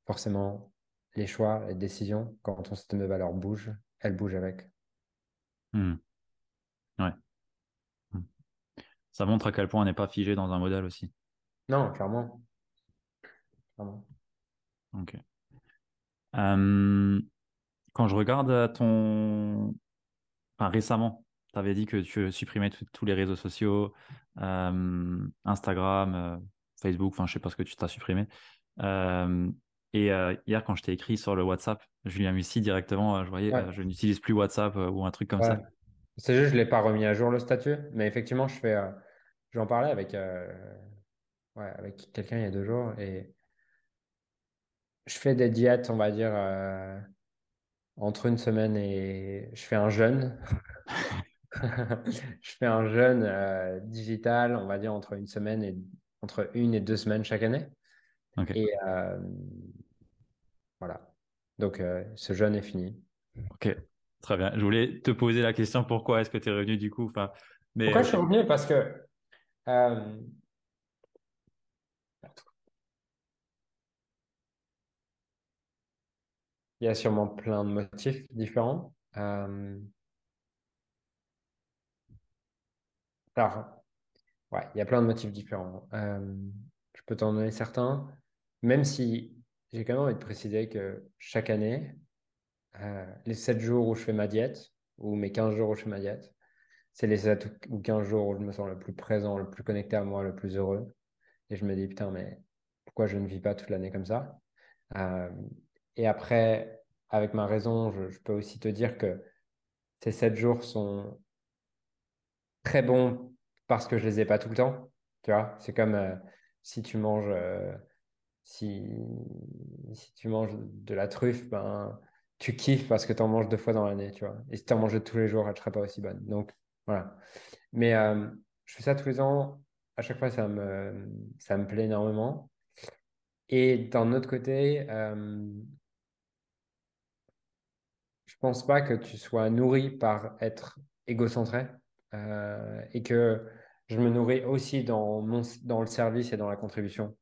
forcément, les choix, les décisions, quand ton système de valeurs bouge, elles bougent avec. Hmm. Ouais. Hmm. Ça montre à quel point on n'est pas figé dans un modèle aussi. Non, clairement. clairement. Ok. Euh, quand je regarde euh, ton... Enfin, récemment, tu avais dit que tu supprimais tous les réseaux sociaux, euh, Instagram, euh, Facebook, enfin, je sais pas ce que tu t'as supprimé. Euh, et hier, quand je t'ai écrit sur le WhatsApp, Julien Mussy, directement, je voyais, Ouais, je n'utilise plus WhatsApp ou un truc comme ouais. ça. C'est juste, je ne l'ai pas remis à jour le statut, mais effectivement, je fais, j'en parlais avec, ouais, avec quelqu'un il y a deux jours et je fais des diètes, on va dire, entre une semaine et je fais un jeûne. *laughs* *laughs* Je fais un jeûne euh, digital, on va dire, entre une semaine et entre une et deux semaines chaque année. Et euh, voilà. Donc, euh, ce jeûne est fini. ok, très bien. Je voulais te poser la question pourquoi est-ce que tu es revenu du coup, enfin, mais Pourquoi je suis revenu? Parce que il y a sûrement plein de motifs différents. Euh, alors, ouais, il y a plein de motifs différents. Euh, je peux t'en donner certains, même si j'ai quand même envie de préciser que chaque année, euh, les 7 jours où je fais ma diète, ou mes 15 jours où je fais ma diète, c'est les 7 ou 15 jours où je me sens le plus présent, le plus connecté à moi, le plus heureux. Et je me dis, putain, mais pourquoi je ne vis pas toute l'année comme ça? Euh, et après, avec ma raison, je, je peux aussi te dire que ces 7 jours sont très bons parce que je les ai pas tout le temps. Tu vois, c'est comme euh, si tu manges, euh, si, si tu manges de la truffe, ben, tu kiffes parce que tu en manges deux fois dans l'année, tu vois. Et si tu en mangeais tous les jours, elle ne serait pas aussi bonne. Donc, voilà. Mais euh, je fais ça tous les ans. À chaque fois, ça me, ça me plaît énormément. Et d'un autre côté, je pense pas que tu sois nourri par être égocentré euh, et que je me nourris aussi dans mon, dans le service et dans la contribution.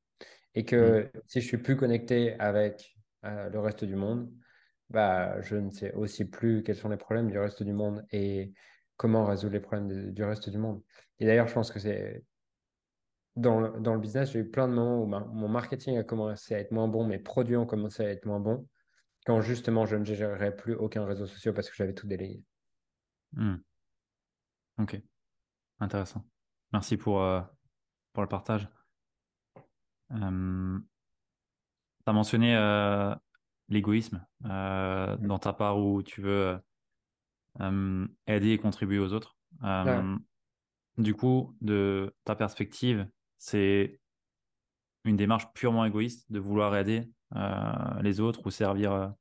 Et que si je suis plus connecté avec euh, le reste du monde, bah, je ne sais aussi plus quels sont les problèmes du reste du monde et comment résoudre les problèmes de- du reste du monde. Et d'ailleurs, je pense que c'est dans le, dans le business, j'ai eu plein de moments où ma- mon marketing a commencé à être moins bon, mes produits ont commencé à être moins bons, quand justement je ne gérerais plus aucun réseau social parce que j'avais tout délayé. hmm, ok, intéressant. Merci pour, euh, pour le partage. Euh, tu as mentionné euh, l'égoïsme euh, dans ta part où tu veux aider et contribuer aux autres. Ouais. Du coup, de ta perspective, c'est une démarche purement égoïste de vouloir aider euh, les autres ou servir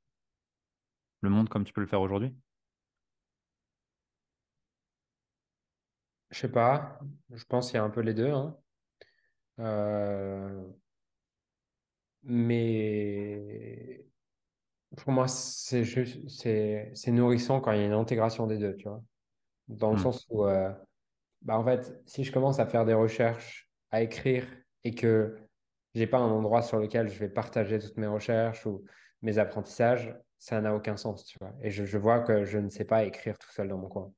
le monde comme tu peux le faire aujourd'hui? Je sais pas, je pense qu'il y a un peu les deux, hein. Euh, mais pour moi, c'est juste, c'est, c'est nourrissant quand il y a une intégration des deux, tu vois. Dans le Hmm. sens où, euh, bah, en fait, si je commence à faire des recherches, à écrire, et que j'ai pas un endroit sur lequel je vais partager toutes mes recherches ou mes apprentissages, ça n'a aucun sens, tu vois. Et je, je vois que je ne sais pas écrire tout seul dans mon coin.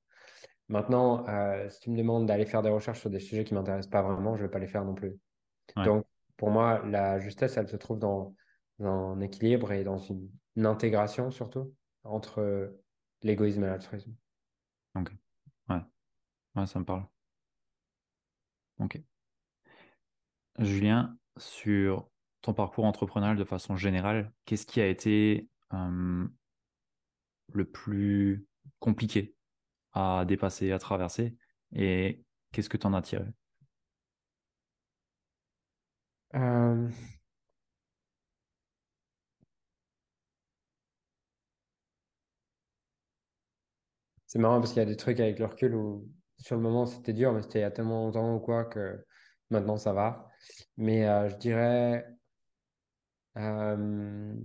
Maintenant, euh, si tu me demandes d'aller faire des recherches sur des sujets qui m'intéressent pas vraiment, je vais pas les faire non plus. Ouais. Donc, pour moi, la justesse, elle se trouve dans, dans un équilibre et dans une, une intégration surtout entre l'égoïsme et l'altruisme. Ok. Ouais. Ouais, ça me parle. Ok. Julien, sur ton parcours entrepreneurial de façon générale, qu'est-ce qui a été euh, le plus compliqué? À dépasser, à traverser et qu'est-ce que tu en as tiré? Euh, c'est marrant parce qu'il y a des trucs avec le recul où sur le moment c'était dur, mais c'était il y a tellement longtemps ou quoi que maintenant ça va. Mais euh, je dirais euh,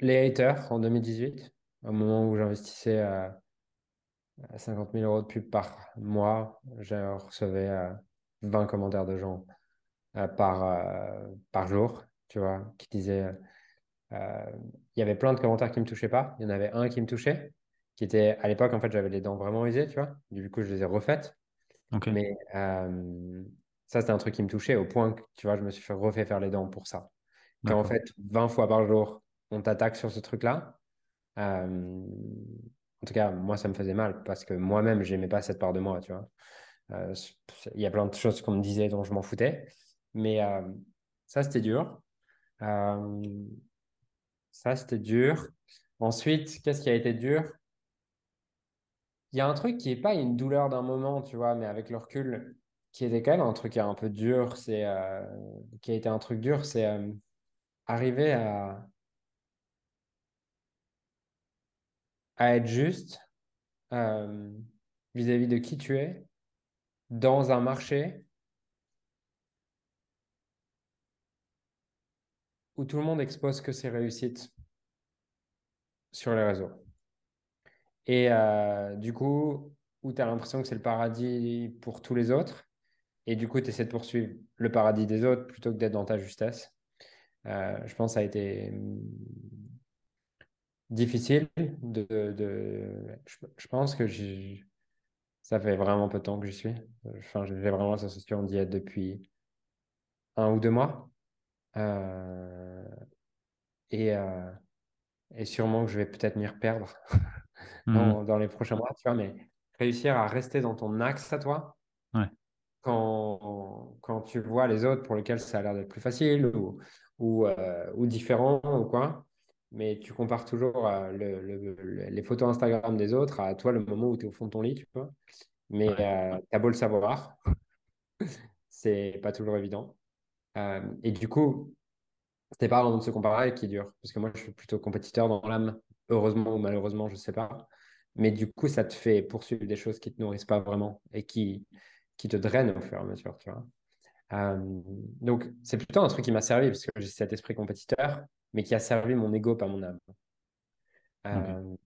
les haters en 2018, au moment où j'investissais euh, 50 000 euros de pub par mois, je recevais euh, 20 commentaires de gens euh, par, euh, par jour, tu vois, qui disaient. euh, Il y avait plein de commentaires qui me touchaient pas. Il y en avait un qui me touchait, qui était à l'époque, en fait, j'avais les dents vraiment usées, tu vois. Du coup, je les ai refaites. Mais euh, ça, c'était un truc qui me touchait au point que, tu vois, je me suis fait refait faire les dents pour ça. Quand en fait, 20 fois par jour, on t'attaque sur ce truc-là, en tout cas, moi, ça me faisait mal parce que moi-même, j'aimais pas cette part de moi, tu vois. Il y a plein de choses qu'on me disait dont je m'en foutais. Mais ça, c'était dur. Ça, c'était dur. Ensuite, qu'est-ce qui a été dur? Il y a un truc qui n'est pas une douleur d'un moment, tu vois, mais avec le recul, qui était quand même un truc un peu dur, c'est qui a été un truc dur, c'est arriver à, à être juste euh, vis-à-vis de qui tu es dans un marché où tout le monde expose que ses réussites sur les réseaux. Et euh, du coup, où tu as l'impression que c'est le paradis pour tous les autres, et du coup, tu essaies de poursuivre le paradis des autres plutôt que d'être dans ta justesse. Euh, je pense que ça a été difficile de, de... Je, je pense que j'ai- ça fait vraiment peu de temps que j'y suis. Enfin, j'ai vraiment la sensation d'y être depuis un ou deux mois. Euh, et, euh, et sûrement que je vais peut-être m'y reperdre Mhm. *laughs* dans, dans les prochains mois, tu vois, mais réussir à rester dans ton axe à toi Ouais, quand, quand tu vois les autres pour lesquels ça a l'air d'être plus facile ou, ou, euh, ou différent ou quoi, mais tu compares toujours euh, le- le- le- les photos Instagram des autres à toi le moment où tu es au fond de ton lit, tu vois. Mais euh, t'as beau le savoir, *laughs* c'est pas toujours évident. Euh, et du coup, c'était pas vraiment de se comparer qui est dur, parce que moi je suis plutôt compétiteur dans l'âme, heureusement ou malheureusement, je sais pas. Mais du coup, ça te fait poursuivre des choses qui te nourrissent pas vraiment et qui, qui te drainent au fur et à mesure, tu vois. Euh, donc, c'est plutôt un truc qui m'a servi parce que j'ai cet esprit compétiteur, mais qui a servi mon ego, pas mon âme. Euh,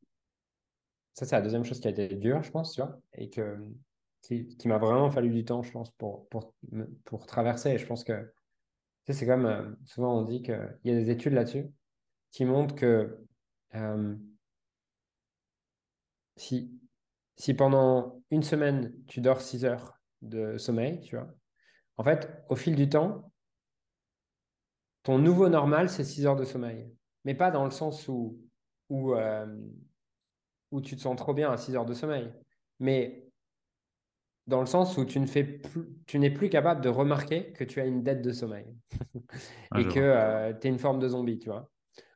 ça, c'est la deuxième chose qui a été dure, je pense, tu vois, et que, qui, qui m'a vraiment fallu du temps, je pense, pour, pour, pour traverser. Et je pense que, tu sais, c'est comme euh, souvent on dit qu'il y a des études là-dessus qui montrent que si, si pendant une semaine, tu dors 6 heures de sommeil, tu vois, en fait, au fil du temps, Ton nouveau normal, c'est 6 heures de sommeil. Mais pas dans le sens où, où, euh, où tu te sens trop bien à 6 heures de sommeil. Mais dans le sens où tu ne fais plus, tu n'es plus capable de remarquer que tu as une dette de sommeil Ouais, *laughs* et que tu es une forme de zombie, tu vois.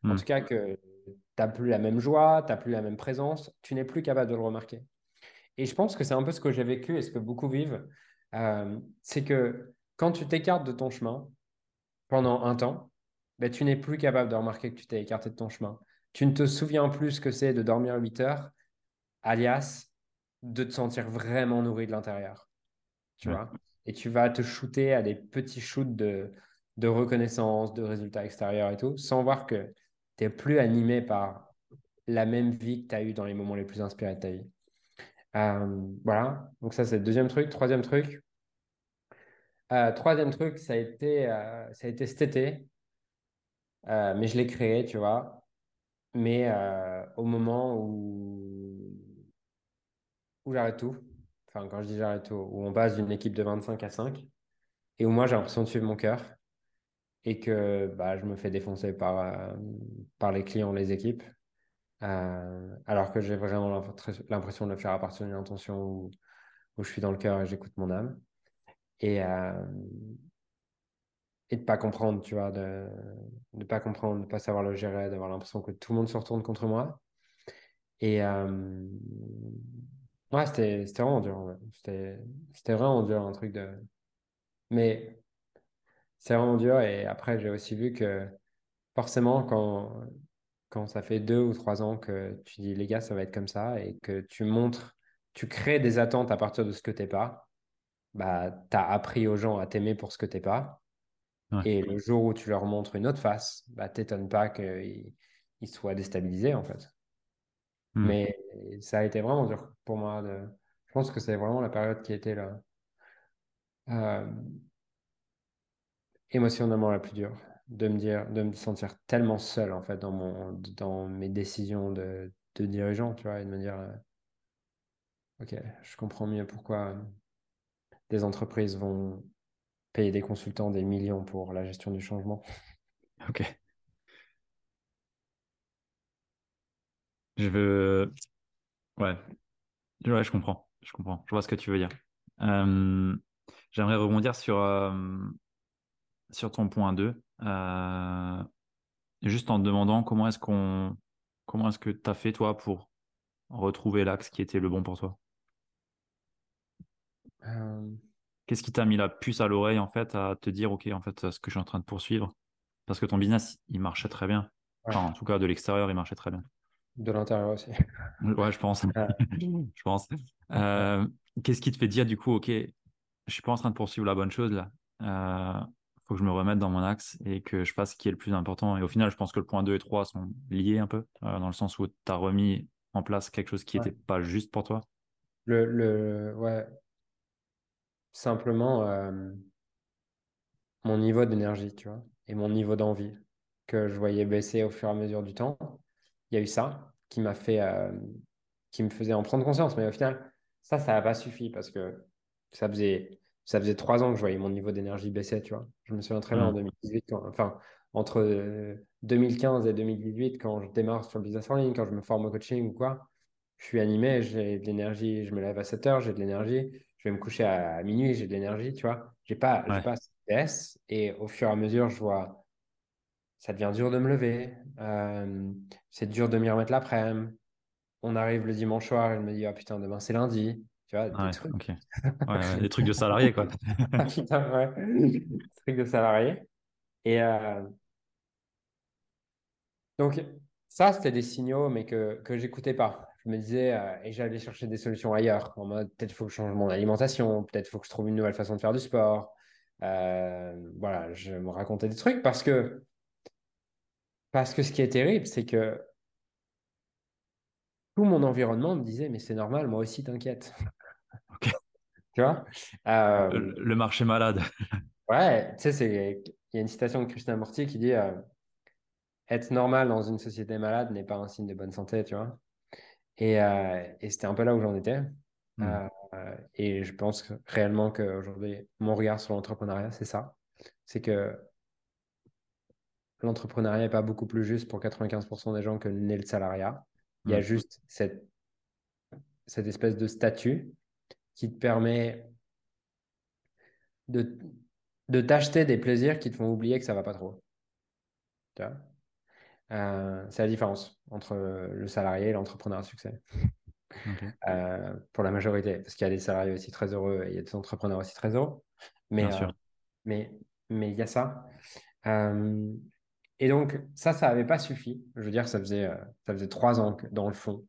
En Mhm. tout cas, que tu n'as plus la même joie, tu n'as plus la même présence, tu n'es plus capable de le remarquer. Et je pense que c'est un peu ce que j'ai vécu et ce que beaucoup vivent. Euh, c'est que quand tu t'écartes de ton chemin, pendant un temps, ben, tu n'es plus capable de remarquer que tu t'es écarté de ton chemin. Tu ne te souviens plus ce que c'est de dormir 8 heures, alias de te sentir vraiment nourri de l'intérieur. Tu Ouais, vois? et tu vas te shooter à des petits shoots de, de reconnaissance, de résultats extérieurs et tout, sans voir que tu n'es plus animé par la même vie que tu as eu dans les moments les plus inspirés de ta vie. Euh, voilà, donc ça c'est le deuxième truc. Troisième truc, euh, troisième truc, ça a été, euh, ça cet mais je l'ai créé, tu vois. Mais au moment où, où j'arrête tout, enfin quand je dis j'arrête tout, où on passe d'une équipe de 25 à 5, et où moi j'ai l'impression de suivre mon cœur, et que bah, je me fais défoncer par les clients, les équipes, euh, alors que j'ai vraiment l'impression de le faire à partir d'une intention où, je suis dans le cœur et j'écoute mon âme. Et, euh, et de pas comprendre, tu vois, de ne pas comprendre, de pas savoir le gérer, d'avoir l'impression que tout le monde se retourne contre moi. Et euh, ouais, c'était vraiment dur. C'était vraiment dur, un truc de. Mais c'est vraiment dur. Et après, j'ai aussi vu que forcément, quand quand ça fait deux ou trois ans que tu dis les gars, ça va être comme ça et que tu montres, tu crées des attentes à partir de ce que tu n'es pas, bah, tu as appris aux gens à t'aimer pour ce que tu n'es pas. Et le jour où tu leur montres une autre face, bah, t'étonnes pas qu'ils ils soient déstabilisés en fait. Hmm. Mais ça a été vraiment dur pour moi. De... Je pense que c'est vraiment la période qui était là. Euh, émotionnellement la plus dure de me dire, de me sentir tellement seul en fait dans mon, dans mes décisions de, de dirigeant, tu vois, et de me dire, euh, ok, je comprends mieux pourquoi des entreprises vont payer des consultants des millions pour la gestion du changement. *laughs* Ok. Je veux, ouais, ouais, je comprends, je comprends, je vois ce que tu veux dire. Euh, j'aimerais rebondir sur euh, sur ton point 2 euh, juste en te demandant comment est-ce qu'on comment est-ce que tu as fait toi pour retrouver l'axe qui était le bon pour toi? Euh. Qu'est-ce qui t'a mis la puce à l'oreille en fait à te dire ok en fait ce que je suis en train de poursuivre? Parce que ton business il marchait très bien. En tout cas de l'extérieur il marchait très bien. De l'intérieur aussi. Ouais je pense. *laughs* *laughs* Je pense. Euh, qu'est-ce qui te fait dire du coup ok je suis pas en train de poursuivre la bonne chose là? Faut que je me remette dans mon axe et que je fasse ce qui est le plus important. Et au final, je pense que le point 2 et 3 sont liés un peu, euh, dans le sens où tu as remis en place quelque chose qui n'était pas juste pour toi. Le, le ouais. Simplement, euh, mon niveau d'énergie, tu vois, et mon niveau d'envie que je voyais baisser au fur et à mesure du temps. Il y a eu ça qui m'a fait, euh, qui me faisait en prendre conscience. Mais au final, ça, ça n'a pas suffi parce que ça faisait ça faisait trois ans que je voyais mon niveau d'énergie baisser, tu vois. Je me souviens très bien en 2018, mmh. enfin, entre 2015 et 2018, quand je démarre sur le business en ligne, quand je me forme au coaching ou quoi, je suis animé, j'ai de l'énergie, je me lève à 7 heures, j'ai de l'énergie, je vais me coucher à, minuit, j'ai de l'énergie, tu vois. J'ai pas, ouais. pas CS et au fur et à mesure, je vois, ça devient dur de me lever, euh, c'est dur de m'y remettre l'après-midi. On arrive le dimanche soir et je me dis, ah putain, demain c'est lundi. Tu vois, des, trucs. *laughs* des trucs de salarié, quoi. ouais. Des trucs de salarié. Et euh, donc, ça, c'était des signaux, mais que, que j'écoutais pas. Je me disais, euh, et j'allais chercher des solutions ailleurs, en mode peut-être faut que je change mon alimentation, peut-être faut que je trouve une nouvelle façon de faire du sport. Euh, voilà, je me racontais des trucs parce que, parce que ce qui est terrible, c'est que tout mon environnement me disait, mais c'est normal, moi aussi, t'inquiète. *laughs* Tu vois euh, le, marché malade. *laughs* ouais, tu sais, il y a une citation de Krishnamurti qui dit euh, Être normal dans une société malade n'est pas un signe de bonne santé, tu vois. Et, euh, et c'était un peu là où j'en étais. Hmm. et je pense réellement qu'aujourd'hui, mon regard sur l'entrepreneuriat, c'est ça. C'est que l'entrepreneuriat n'est pas beaucoup plus juste pour 95% des gens que n'est le salariat. Il y a juste cette, cette espèce de statut qui te permet de, de t'acheter des plaisirs qui te font oublier que ça va pas trop. Euh, c'est la différence entre le salarié et l'entrepreneur à succès. Euh, pour la majorité, parce qu'il y a des salariés aussi très heureux et il y a des entrepreneurs aussi très heureux. Mais, euh, mais, mais il y a ça. et donc, ça, ça n'avait pas suffi. Je veux dire, ça faisait, ça faisait trois ans que, dans le fond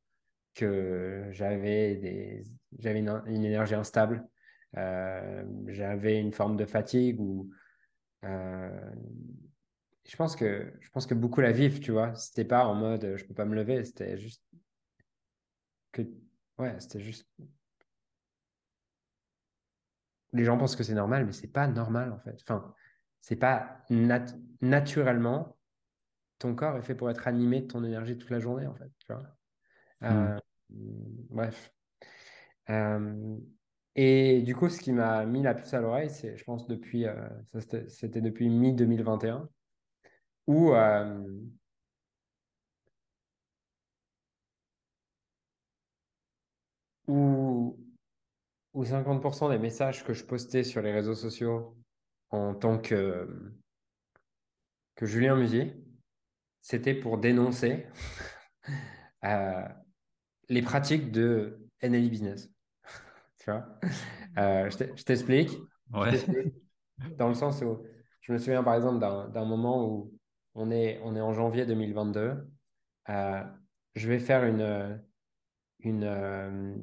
que j'avais des... j'avais une, énergie instable, j'avais une forme de fatigue ou je pense que je pense que beaucoup la vivent, tu vois. C'était pas en mode je peux pas me lever, c'était juste que ouais, c'était juste les gens pensent que c'est normal, mais c'est pas normal en fait. Enfin, c'est pas naturellement ton corps est fait pour être animé de ton énergie toute la journée en fait, tu vois. Hmm. Euh, bref. Euh, et du coup, ce qui m'a mis la puce à l'oreille, c'est, je pense, depuis, euh, c'était depuis mi-2021, où, où, où 50% des messages que je postais sur les réseaux sociaux en tant que, que Julien Musier, c'était pour dénoncer *laughs* les pratiques de NLI Business. *laughs* tu vois? Euh, Je t'explique. Dans le sens où je me souviens par exemple d'un moment où on est, on est en janvier 2022. Euh, je vais faire une, une, euh,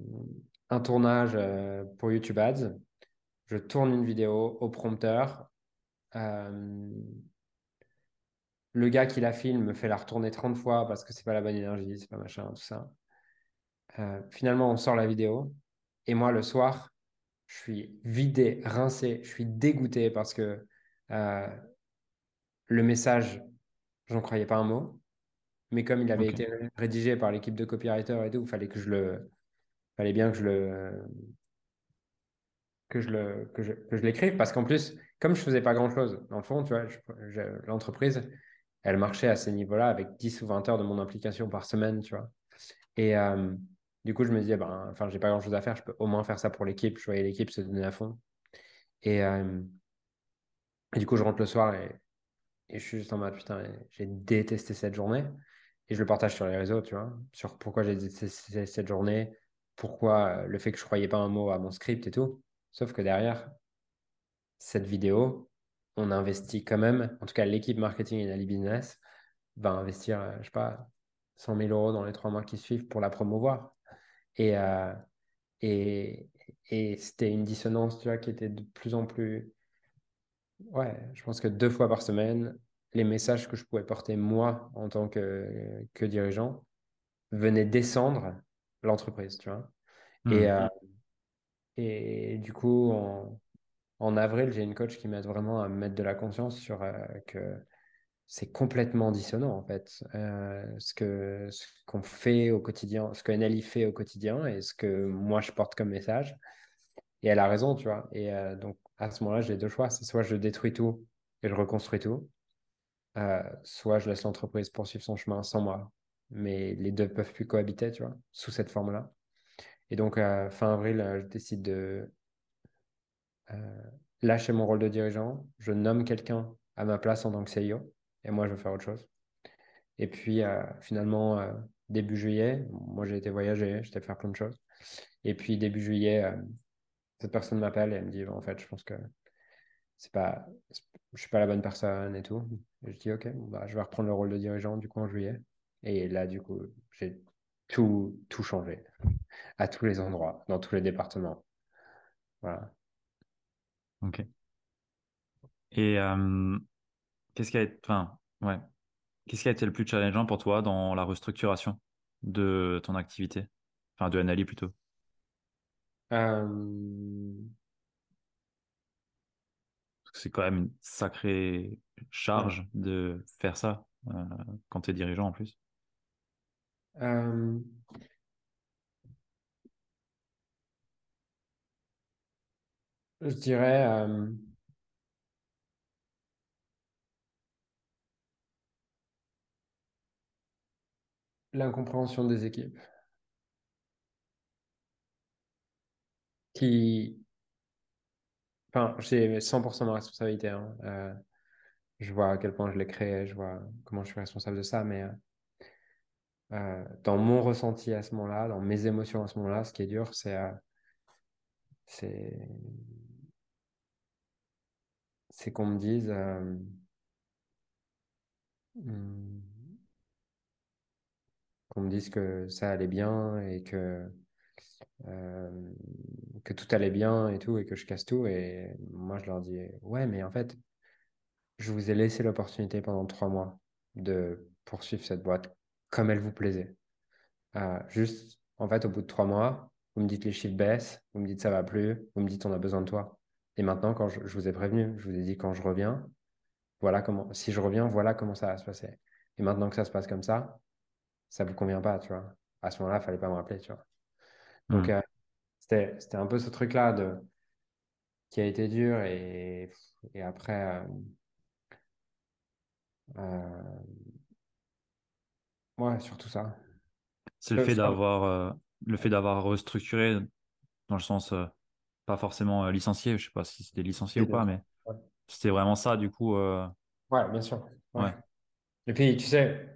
un tournage pour YouTube Ads. Je tourne une vidéo au prompteur. le gars qui la filme me fait la retourner 30 fois parce que c'est pas la bonne énergie, c'est pas machin, tout ça. Euh, finalement, on sort la vidéo. Et moi, le soir, je suis vidé, rincé, je suis dégoûté parce que euh, le message, j'en croyais pas un mot. Mais comme il avait été rédigé par l'équipe de copywriter et tout, il fallait que je le, fallait bien que je le, que je le, que je, que je l'écrive parce qu'en plus, comme je faisais pas grand chose, dans le fond, tu vois, l'entreprise, elle marchait à ces niveaux-là avec 10 ou 20 heures de mon implication par semaine, tu vois. Et, euh, du coup, je me disais, ben, enfin, j'ai pas grand chose à faire, je peux au moins faire ça pour l'équipe. Je voyais l'équipe se donner à fond. Et, du coup, je rentre le soir et, je suis juste en mode, putain, j'ai détesté cette journée. Et je le partage sur les réseaux, tu vois, sur pourquoi j'ai détesté cette journée, pourquoi euh, le fait que je croyais pas un mot à mon script et tout. Sauf que derrière cette vidéo, on investit quand même, en tout cas l'équipe marketing et l'ali business va investir, euh, je sais pas, 100 000 euros dans les trois mois qui suivent pour la promouvoir. Et, euh, et, et c'était une dissonance, tu vois, qui était de plus en plus. Ouais, je pense que deux fois par semaine, les messages que je pouvais porter moi en tant que, que dirigeant venaient descendre l'entreprise, tu vois. Et, mmh. euh, et du coup, en, en avril, j'ai une coach qui m'aide vraiment à mettre de la conscience sur euh, que c'est complètement dissonant en fait. Euh, ce que ce qu'on fait au quotidien, ce que NLI fait au quotidien et ce que moi je porte comme message. Et elle a raison, tu vois. Et euh, donc à ce moment-là, j'ai deux choix. Soit je détruis tout et je reconstruis tout, euh, soit je laisse l'entreprise poursuivre son chemin sans moi. Mais les deux peuvent plus cohabiter, tu vois, sous cette forme-là. Et donc fin avril, je décide de lâcher mon rôle de dirigeant. Je nomme quelqu'un à ma place en tant que CEO et moi, je veux faire autre chose. Et puis, euh, finalement, euh, début juillet, moi, j'ai été voyager, j'étais faire plein de choses. Et puis, début juillet, euh, cette personne m'appelle et elle me dit, en fait, je pense que c'est pas, je suis pas la bonne personne et tout. Et je dis, OK, bah, je vais reprendre le rôle de dirigeant, du coup, en juillet. Et là, du coup, j'ai tout, tout changé à tous les endroits, dans tous les départements. Voilà. OK. Et Qu'est-ce qui a été, enfin, ouais. Qu'est-ce qui a été le plus challengeant pour toi dans la restructuration de ton activité, enfin de Anali plutôt. Euh... C'est quand même une sacrée charge de faire ça euh, quand tu es dirigeant en plus. Euh... Je dirais euh, l'incompréhension des équipes. Qui. Enfin, j'ai 100% ma responsabilité. Hein. Euh, je vois à quel point je l'ai créé, je vois comment je suis responsable de ça, mais euh, euh, dans mon ressenti à ce moment-là, dans mes émotions à ce moment-là, ce qui est dur, c'est. c'est c'est qu'on me dise. Hmm, qu'on me dise que ça allait bien et que, euh, que tout allait bien et tout, et que je casse tout. Et moi, je leur dis, ouais, mais en fait, je vous ai laissé l'opportunité pendant trois mois de poursuivre cette boîte comme elle vous plaisait. Euh, juste, en fait, au bout de trois mois, vous me dites les chiffres baissent, vous me dites ça va plus, vous me dites on a besoin de toi. Et maintenant, quand je, vous ai prévenu, je vous ai dit quand je reviens, voilà comment, si je reviens, voilà comment ça va se passer. Et maintenant que ça se passe comme ça, ça vous convient pas, tu vois. À ce moment-là, il fallait pas me rappeler, tu vois. Donc, hmm. euh, c'était un peu ce truc-là de qui a été dur et, et après, euh, euh, ouais, surtout ça. C'est le fait d'avoir le fait d'avoir restructuré dans le sens pas forcément licencié, je sais pas si c'était licencié ou pas, mais c'était vraiment ça du coup. Ouais, bien sûr. Ouais. Et puis, tu sais,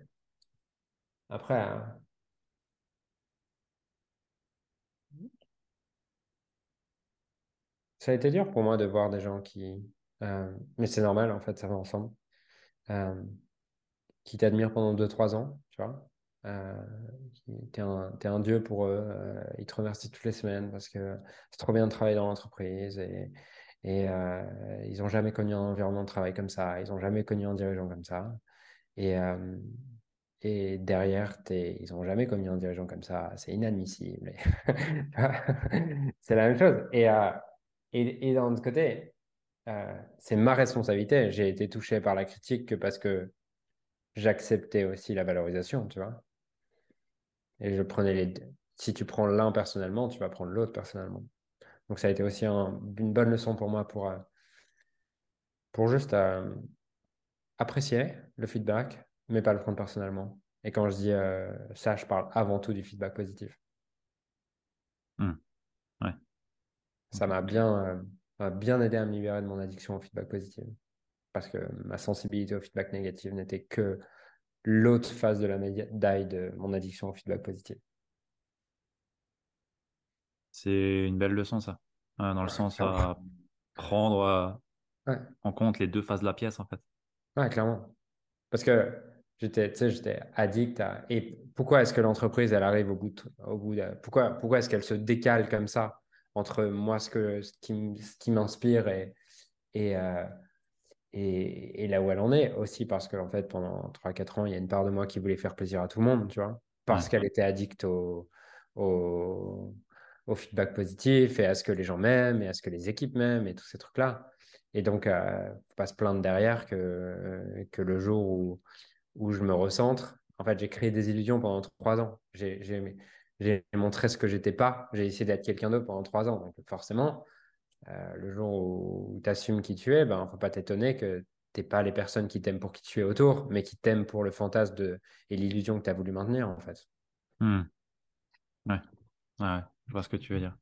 après, hein, ça a été dur pour moi de voir des gens qui. Euh, mais c'est normal, en fait, ça va ensemble. Euh, qui t'admirent pendant 2-3 ans, tu vois. Euh, t'es un, es un dieu pour eux. Euh, ils te remercient toutes les semaines parce que c'est trop bien de travailler dans l'entreprise et, et ils n'ont jamais connu un environnement de travail comme ça. Ils n'ont jamais connu un dirigeant comme ça. Et, et derrière, ils n'ont jamais connu un dirigeant comme ça. C'est inadmissible. *laughs* c'est la même chose. Et, euh, et, et d'un autre côté, euh, c'est ma responsabilité. J'ai été touché par la critique que parce que j'acceptais aussi la valorisation, tu vois. Et je prenais les deux. Si tu prends l'un personnellement, tu vas prendre l'autre personnellement. Donc ça a été aussi une bonne leçon pour moi pour, euh, pour juste apprécier le feedback, mais pas le prendre personnellement. Et quand je dis euh, ça, je parle avant tout du feedback positif. Hmm. Ouais. Ça m'a bien, euh, bien aidé à me libérer de mon addiction au feedback positif. Parce que ma sensibilité au feedback négatif n'était que l'autre phase de la médaille de mon addiction au feedback positif. C'est une belle leçon, ça. dans le sens à prendre euh, en compte les deux phases de la pièce, en fait. Ouais, clairement. Parce que j'étais, j'étais addict à. Et pourquoi est-ce que l'entreprise, elle arrive au bout, au bout Pourquoi, pourquoi est-ce qu'elle se décale comme ça entre moi, ce, que, ce qui, m'inspire et, et, euh, et, et, là où elle en est aussi parce qu'en en fait, pendant 3-4 ans, il y a une part de moi qui voulait faire plaisir à tout le monde, tu vois, parce qu'elle était addicte au, au, au, feedback positif et à ce que les gens m'aiment et à ce que les équipes m'aiment et tous ces trucs-là. Et donc, il euh, faut pas se plaindre derrière que, que le jour où, où je me recentre, en fait, j'ai créé des illusions pendant trois ans. J'ai montré ce que j'étais pas. J'ai essayé d'être quelqu'un d'autre pendant trois ans. Donc, forcément, euh, le jour où, tu assumes qui tu es, ben, faut pas t'étonner que tu n'es pas les personnes qui t'aiment pour qui tu es autour, mais qui t'aiment pour le fantasme de, et l'illusion que tu as voulu maintenir, en fait. Hmm. Ouais. ouais, je vois ce que tu veux dire.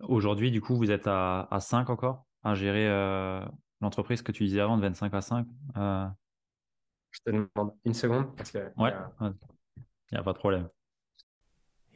Aujourd'hui, du coup, vous êtes à, à 5 encore à gérer euh, l'entreprise que tu disais avant de 25 à 5 euh... Je te demande une seconde parce que. Ouais, il n'y a pas de problème.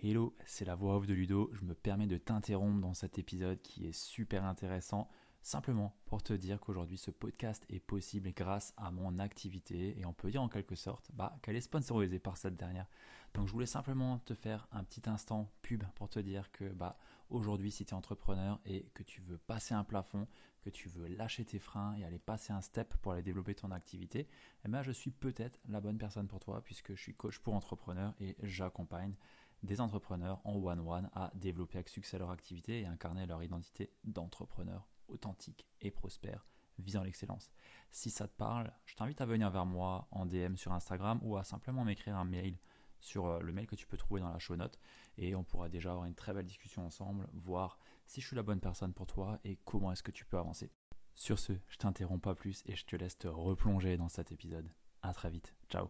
Hello, c'est la voix off de Ludo. Je me permets de t'interrompre dans cet épisode qui est super intéressant, simplement pour te dire qu'aujourd'hui ce podcast est possible grâce à mon activité et on peut dire en quelque sorte bah, qu'elle est sponsorisée par cette dernière. Donc je voulais simplement te faire un petit instant pub pour te dire que bah, aujourd'hui si tu es entrepreneur et que tu veux passer un plafond, que tu veux lâcher tes freins et aller passer un step pour aller développer ton activité, eh ben, je suis peut-être la bonne personne pour toi puisque je suis coach pour entrepreneurs et j'accompagne des entrepreneurs en one-one à développer avec succès leur activité et incarner leur identité d'entrepreneur authentique et prospère visant l'excellence. Si ça te parle, je t'invite à venir vers moi en DM sur Instagram ou à simplement m'écrire un mail sur euh, le mail que tu peux trouver dans la show note et on pourra déjà avoir une très belle discussion ensemble, voir si je suis la bonne personne pour toi et comment est-ce que tu peux avancer. Sur ce, je t'interromps pas plus et je te laisse te replonger dans cet épisode. À très vite. Ciao.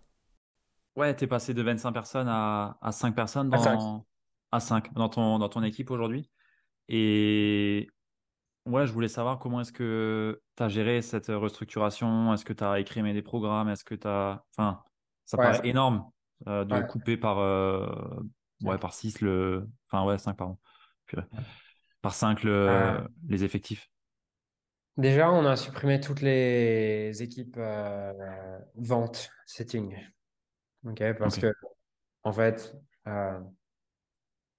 Ouais, tu es passé de 25 personnes à, à 5 personnes dans, à 5. dans, ton, dans ton équipe aujourd'hui. Et ouais, je voulais savoir comment est-ce que tu as géré cette restructuration. Est-ce que tu as écrit des programmes? Est-ce que tu as. Enfin, ça paraît énorme euh, de couper par, euh, ouais, par 6 le. Enfin, ouais, 5, pardon. Par 5 le, euh. les effectifs. Déjà, on a supprimé toutes les équipes vente, setting. Ok, parce que, en fait, euh,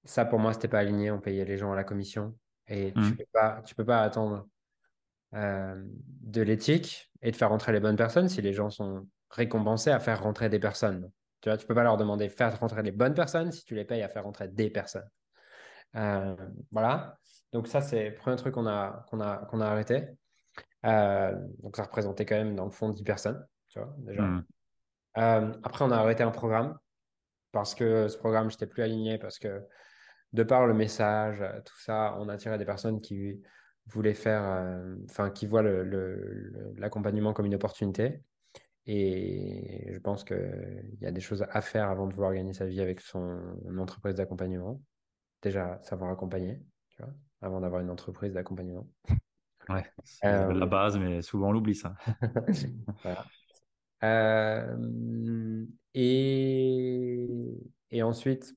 ça pour moi, c'était pas aligné. On payait les gens à la commission Et Hmm. tu peux pas, tu peux pas attendre euh, de l'éthique et de faire rentrer les bonnes personnes si les gens sont récompensés à faire rentrer des personnes. Tu vois, tu peux pas leur demander de faire rentrer les bonnes personnes si tu les payes à faire rentrer des personnes. Euh, voilà. Donc ça, c'est le premier truc qu'on a, qu'on a, qu'on a arrêté. Euh, donc ça représentait quand même dans le fond 10 personnes, tu vois, déjà. Hmm. Euh, après, on a arrêté un programme parce que ce programme, je n'étais plus aligné parce que de par le message, tout ça, on attirait des personnes qui voulaient faire, enfin, qui voient le- le- le- l'accompagnement comme une opportunité. Et je pense qu'il y a des choses à faire avant de vouloir gagner sa vie avec son entreprise d'accompagnement. Déjà, savoir accompagner, tu vois, avant d'avoir une entreprise d'accompagnement. *laughs* Ouais, c'est Euh, la base, mais souvent on l'oublie ça. *laughs* voilà. Euh, et, et ensuite,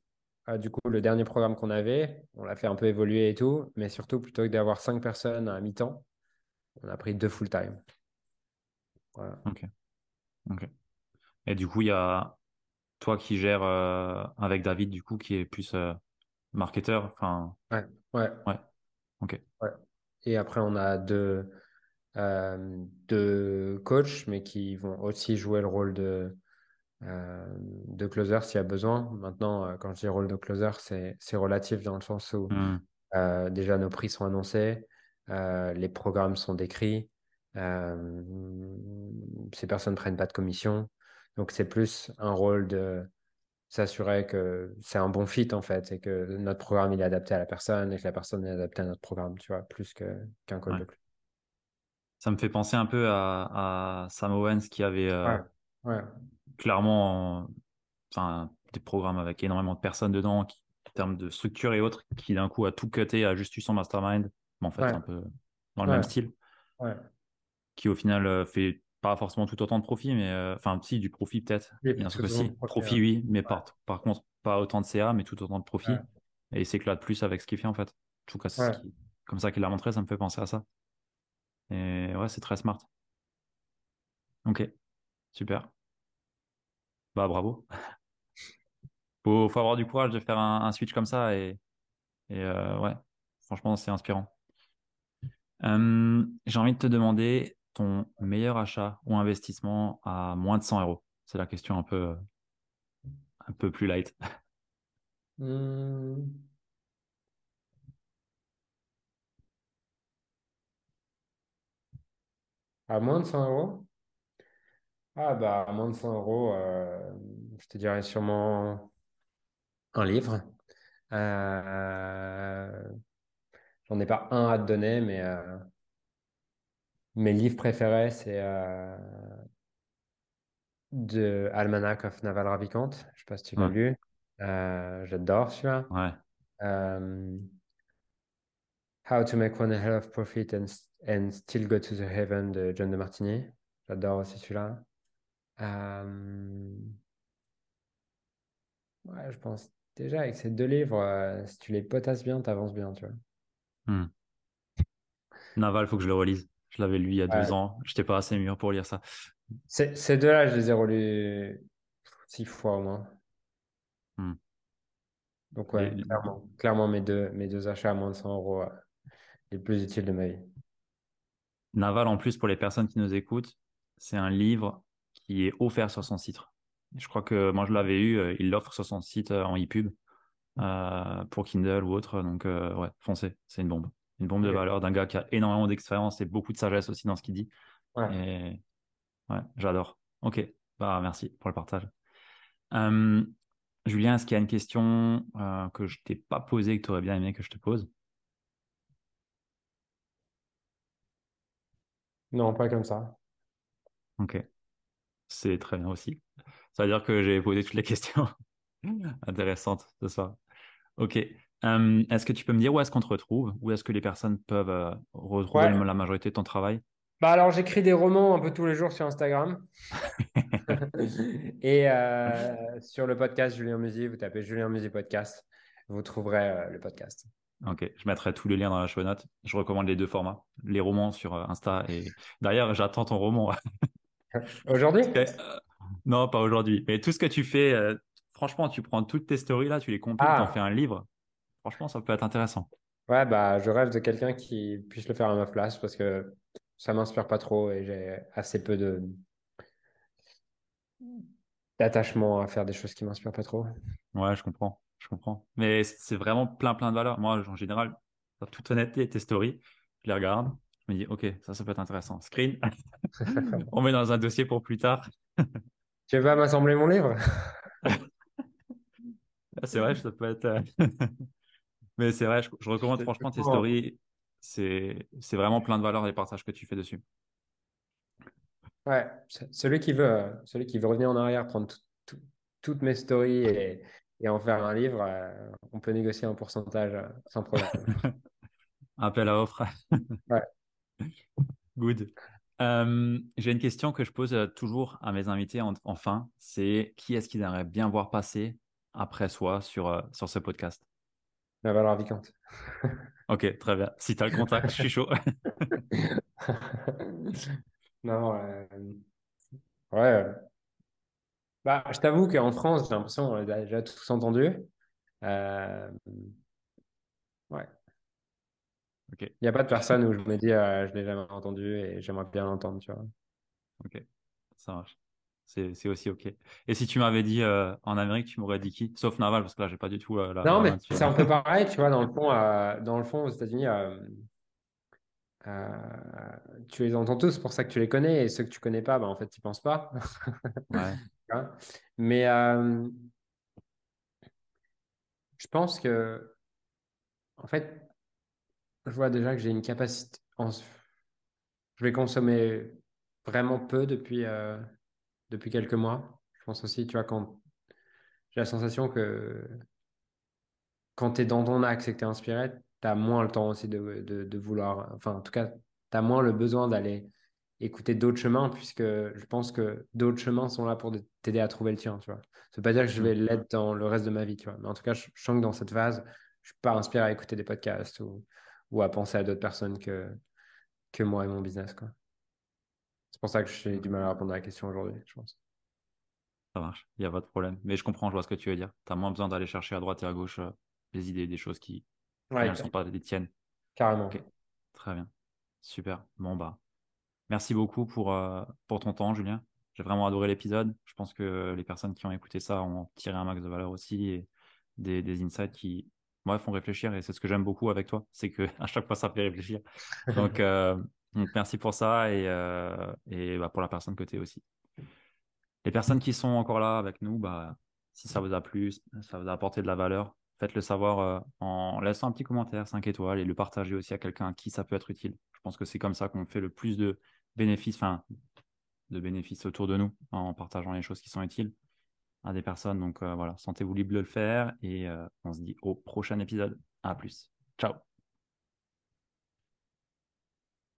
euh, du coup, le dernier programme qu'on avait, on l'a fait un peu évoluer et tout, mais surtout, plutôt que d'avoir cinq personnes à mi-temps, on a pris deux full-time. Voilà. Ok, ok. Et du coup, il y a toi qui gères euh, avec David, du coup, qui est plus euh, marketeur. Enfin, Ouais, ouais, ouais, ok. ouais. Et après, on a deux, euh, deux coachs, mais qui vont aussi jouer le rôle de, de closer s'il y a besoin. Maintenant, quand je dis rôle de closer, c'est, relatif dans le sens où. Euh, déjà, nos prix sont annoncés, les programmes sont décrits, ces personnes ne prennent pas de commission. Donc, c'est plus un rôle de s'assurer que c'est un bon fit, en fait, et que notre programme il est adapté à la personne et que la personne est adaptée à notre programme, tu vois, plus que, qu'un Ouais. de. Ça me fait penser un peu à, à Sam Owens qui avait euh, Ouais, ouais, clairement enfin, des programmes avec énormément de personnes dedans, qui, en termes de structure et autres, qui d'un coup a tout cuté, a juste eu son mastermind. Mais en fait, c'est un peu dans le même style. Qui au final euh, fait pas forcément tout autant de profit, mais euh, enfin, si, du profit peut-être, bien sûr que si. Profit, oui, mais Ouais, par, par contre, pas autant de CA, mais tout autant de ouais, profit. Et il s'éclate plus avec ce qu'il fait en fait. En tout cas, c'est ce ouais. qui, comme ça qu'il l'a montré, ça me fait penser à ça. Et ouais, c'est très smart. Ok, super. Bah bravo. *laughs* Faut, faut avoir du courage de faire un, un switch comme ça et, et euh, ouais, franchement, c'est inspirant. Euh, j'ai envie de te demander ton meilleur achat ou investissement à moins de 100 euros? C'est la question un peu, un peu plus light. Hmm. À moins de 100 euros? Ah, bah, à moins de 100 euros, euh, je te dirais sûrement un livre. Euh, j'en ai pas un à te donner, mais euh, mes livres préférés, c'est euh, de Almanac of Naval Ravikant. Je sais pas si tu l'as Ouais, lu. Euh, j'adore celui-là. ouais. Euh, How to Make One Hell of Profit and, and Still Go to the Heaven de John de Martini. J'adore aussi celui-là. Euh, ouais, je pense déjà avec ces deux livres, euh, si tu les potasses bien, t'avances bien, tu vois. Hmm. Naval, faut que je le relise. Je l'avais lu il y a deux ans. J'étais pas assez mûr pour lire ça. Ces, deux-là, je les ai relus six fois au moins. Hmm. Donc ouais, clairement, clairement mes deux, mes deux achats à moins de 100 euros, les plus utiles de ma vie. Naval, en plus, pour les personnes qui nous écoutent, c'est un livre qui est offert sur son site. Je crois que moi, je l'avais eu, euh, il l'offre sur son site euh, en e-pub euh, pour Kindle ou autre. Donc, euh, ouais, foncez, c'est une bombe. Une bombe de valeur d'un gars qui a énormément d'expérience et beaucoup de sagesse aussi dans ce qu'il dit. Ouais. Et ouais, j'adore. Ok, bah merci pour le partage. Euh, Julien, est-ce qu'il y a une question euh, que je t'ai pas posée que tu aurais bien aimé que je te pose? Non, pas comme ça. Ok, c'est très bien aussi. Ça veut dire que j'ai posé toutes les *laughs* questions intéressantes ce soir. Ok. Euh, est-ce que tu peux me dire où est-ce qu'on te retrouve? Où est-ce que les personnes peuvent euh, retrouver Ouais. la majorité de ton travail? Bah alors, j'écris des romans un peu tous les jours sur Instagram. *laughs* *laughs* Et euh, sur le podcast Julien Musy, vous tapez Julien Musy Podcast, vous trouverez le podcast. Ok, je mettrai tous les liens dans la show note. Je recommande les deux formats, les romans sur Insta et d'ailleurs j'attends ton roman. *laughs* Aujourd'hui? Non, pas aujourd'hui, mais tout ce que tu fais, franchement, tu prends toutes tes stories là, tu les compiles, t'en fais Ah, un livre. Franchement, ça peut être intéressant. Ouais, bah, je rêve de quelqu'un qui puisse le faire à ma place parce que ça m'inspire pas trop et j'ai assez peu de d'attachement à faire des choses qui m'inspirent pas trop. Ouais, je comprends, je comprends. Mais c'est vraiment plein, plein de valeurs. Moi, en général, dans toute honnêteté, tes stories, je les regarde, je me dis, OK, ça, ça peut être intéressant. Screen, *laughs* on met dans un dossier pour plus tard. *laughs* tu veux pas m'assembler mon livre? C'est vrai, ça peut être. *laughs* Euh, mais c'est vrai, je, recommande franchement tes stories. C'est vraiment plein de valeurs les partages que tu fais dessus. Ouais, celui qui veut, euh, celui qui veut revenir en arrière, prendre toutes mes stories et, et, en faire un livre, euh, on peut négocier un pourcentage sans problème. *laughs* Appel à offre. *laughs* ouais. Good. J'ai une question que je pose toujours à mes invités en, en fin, c'est qui est-ce qu'ils aimeraient bien voir passer après soi sur, euh, sur ce podcast? La valeur Vicante. ok, très bien. Si tu as le contact, je suis chaud. *laughs* non, euh... ouais. Bah, je t'avoue qu'en France, j'ai l'impression qu'on a déjà tous entendu. Euh... Ouais. Il n'y a pas de personne où je me dis euh, je l'ai jamais entendu et j'aimerais bien l'entendre, tu vois. Ok, ça marche c'est aussi OK. Et si tu m'avais dit euh, en Amérique, tu m'aurais dit qui? Sauf Naval, parce que là, j'ai pas du tout euh, la. Non, mais c'est un peu *laughs* pareil, tu vois, dans le fond, euh, dans le fond aux États-Unis, tu les entends tous, c'est pour ça que tu les connais, et ceux que tu connais pas, bah, en fait, tu penses pas. ouais. *laughs* mais je pense que, en fait, je vois déjà que j'ai une capacité. En... Je vais consommer vraiment peu depuis depuis quelques mois. Je pense aussi, tu vois, quand j'ai la sensation que quand tu es dans ton axe et que tu es inspiré, tu as moins le temps aussi de, de, vouloir, enfin, en tout cas, tu as moins le besoin d'aller écouter d'autres chemins, puisque je pense que d'autres chemins sont là pour t'aider à trouver le tien, tu vois. Ça veut pas dire que je vais mm. l'être dans le reste de ma vie, tu vois. Mais en tout cas, je, sens que dans cette phase, je suis pas inspiré à écouter des podcasts ou, ou à penser à d'autres personnes que, que moi et mon business, quoi. C'est pour ça que j'ai du mal à répondre à la question aujourd'hui, je pense. Ça marche, il n'y a pas de problème. Mais je comprends, je vois ce que tu veux dire. Tu as moins besoin d'aller chercher à droite et à gauche des idées, des choses qui ne sont pas les tiennes. Carrément. Très bien. Super. Bon, bah, merci beaucoup pour, pour ton temps, Julien. J'ai vraiment adoré l'épisode. Je pense que les personnes qui ont écouté ça ont tiré un max de valeur aussi et des, des insights qui moi, font réfléchir. Et c'est ce que j'aime beaucoup avec toi, c'est que *laughs* à chaque fois, ça fait réfléchir. Donc, merci pour ça et, et bah, pour la personne que tu es aussi les personnes qui sont encore là avec nous, bah, si ça vous a plu, ça vous a apporté de la valeur, faites-le savoir euh, en laissant un petit commentaire 5 étoiles et le partager aussi à quelqu'un à qui ça peut être utile. Je pense que c'est comme ça qu'on fait le plus de bénéfices, enfin, de bénéfices autour de nous en partageant les choses qui sont utiles à des personnes. Donc euh, voilà, sentez-vous libre de le faire et euh, on se dit au prochain épisode. À plus. Ciao.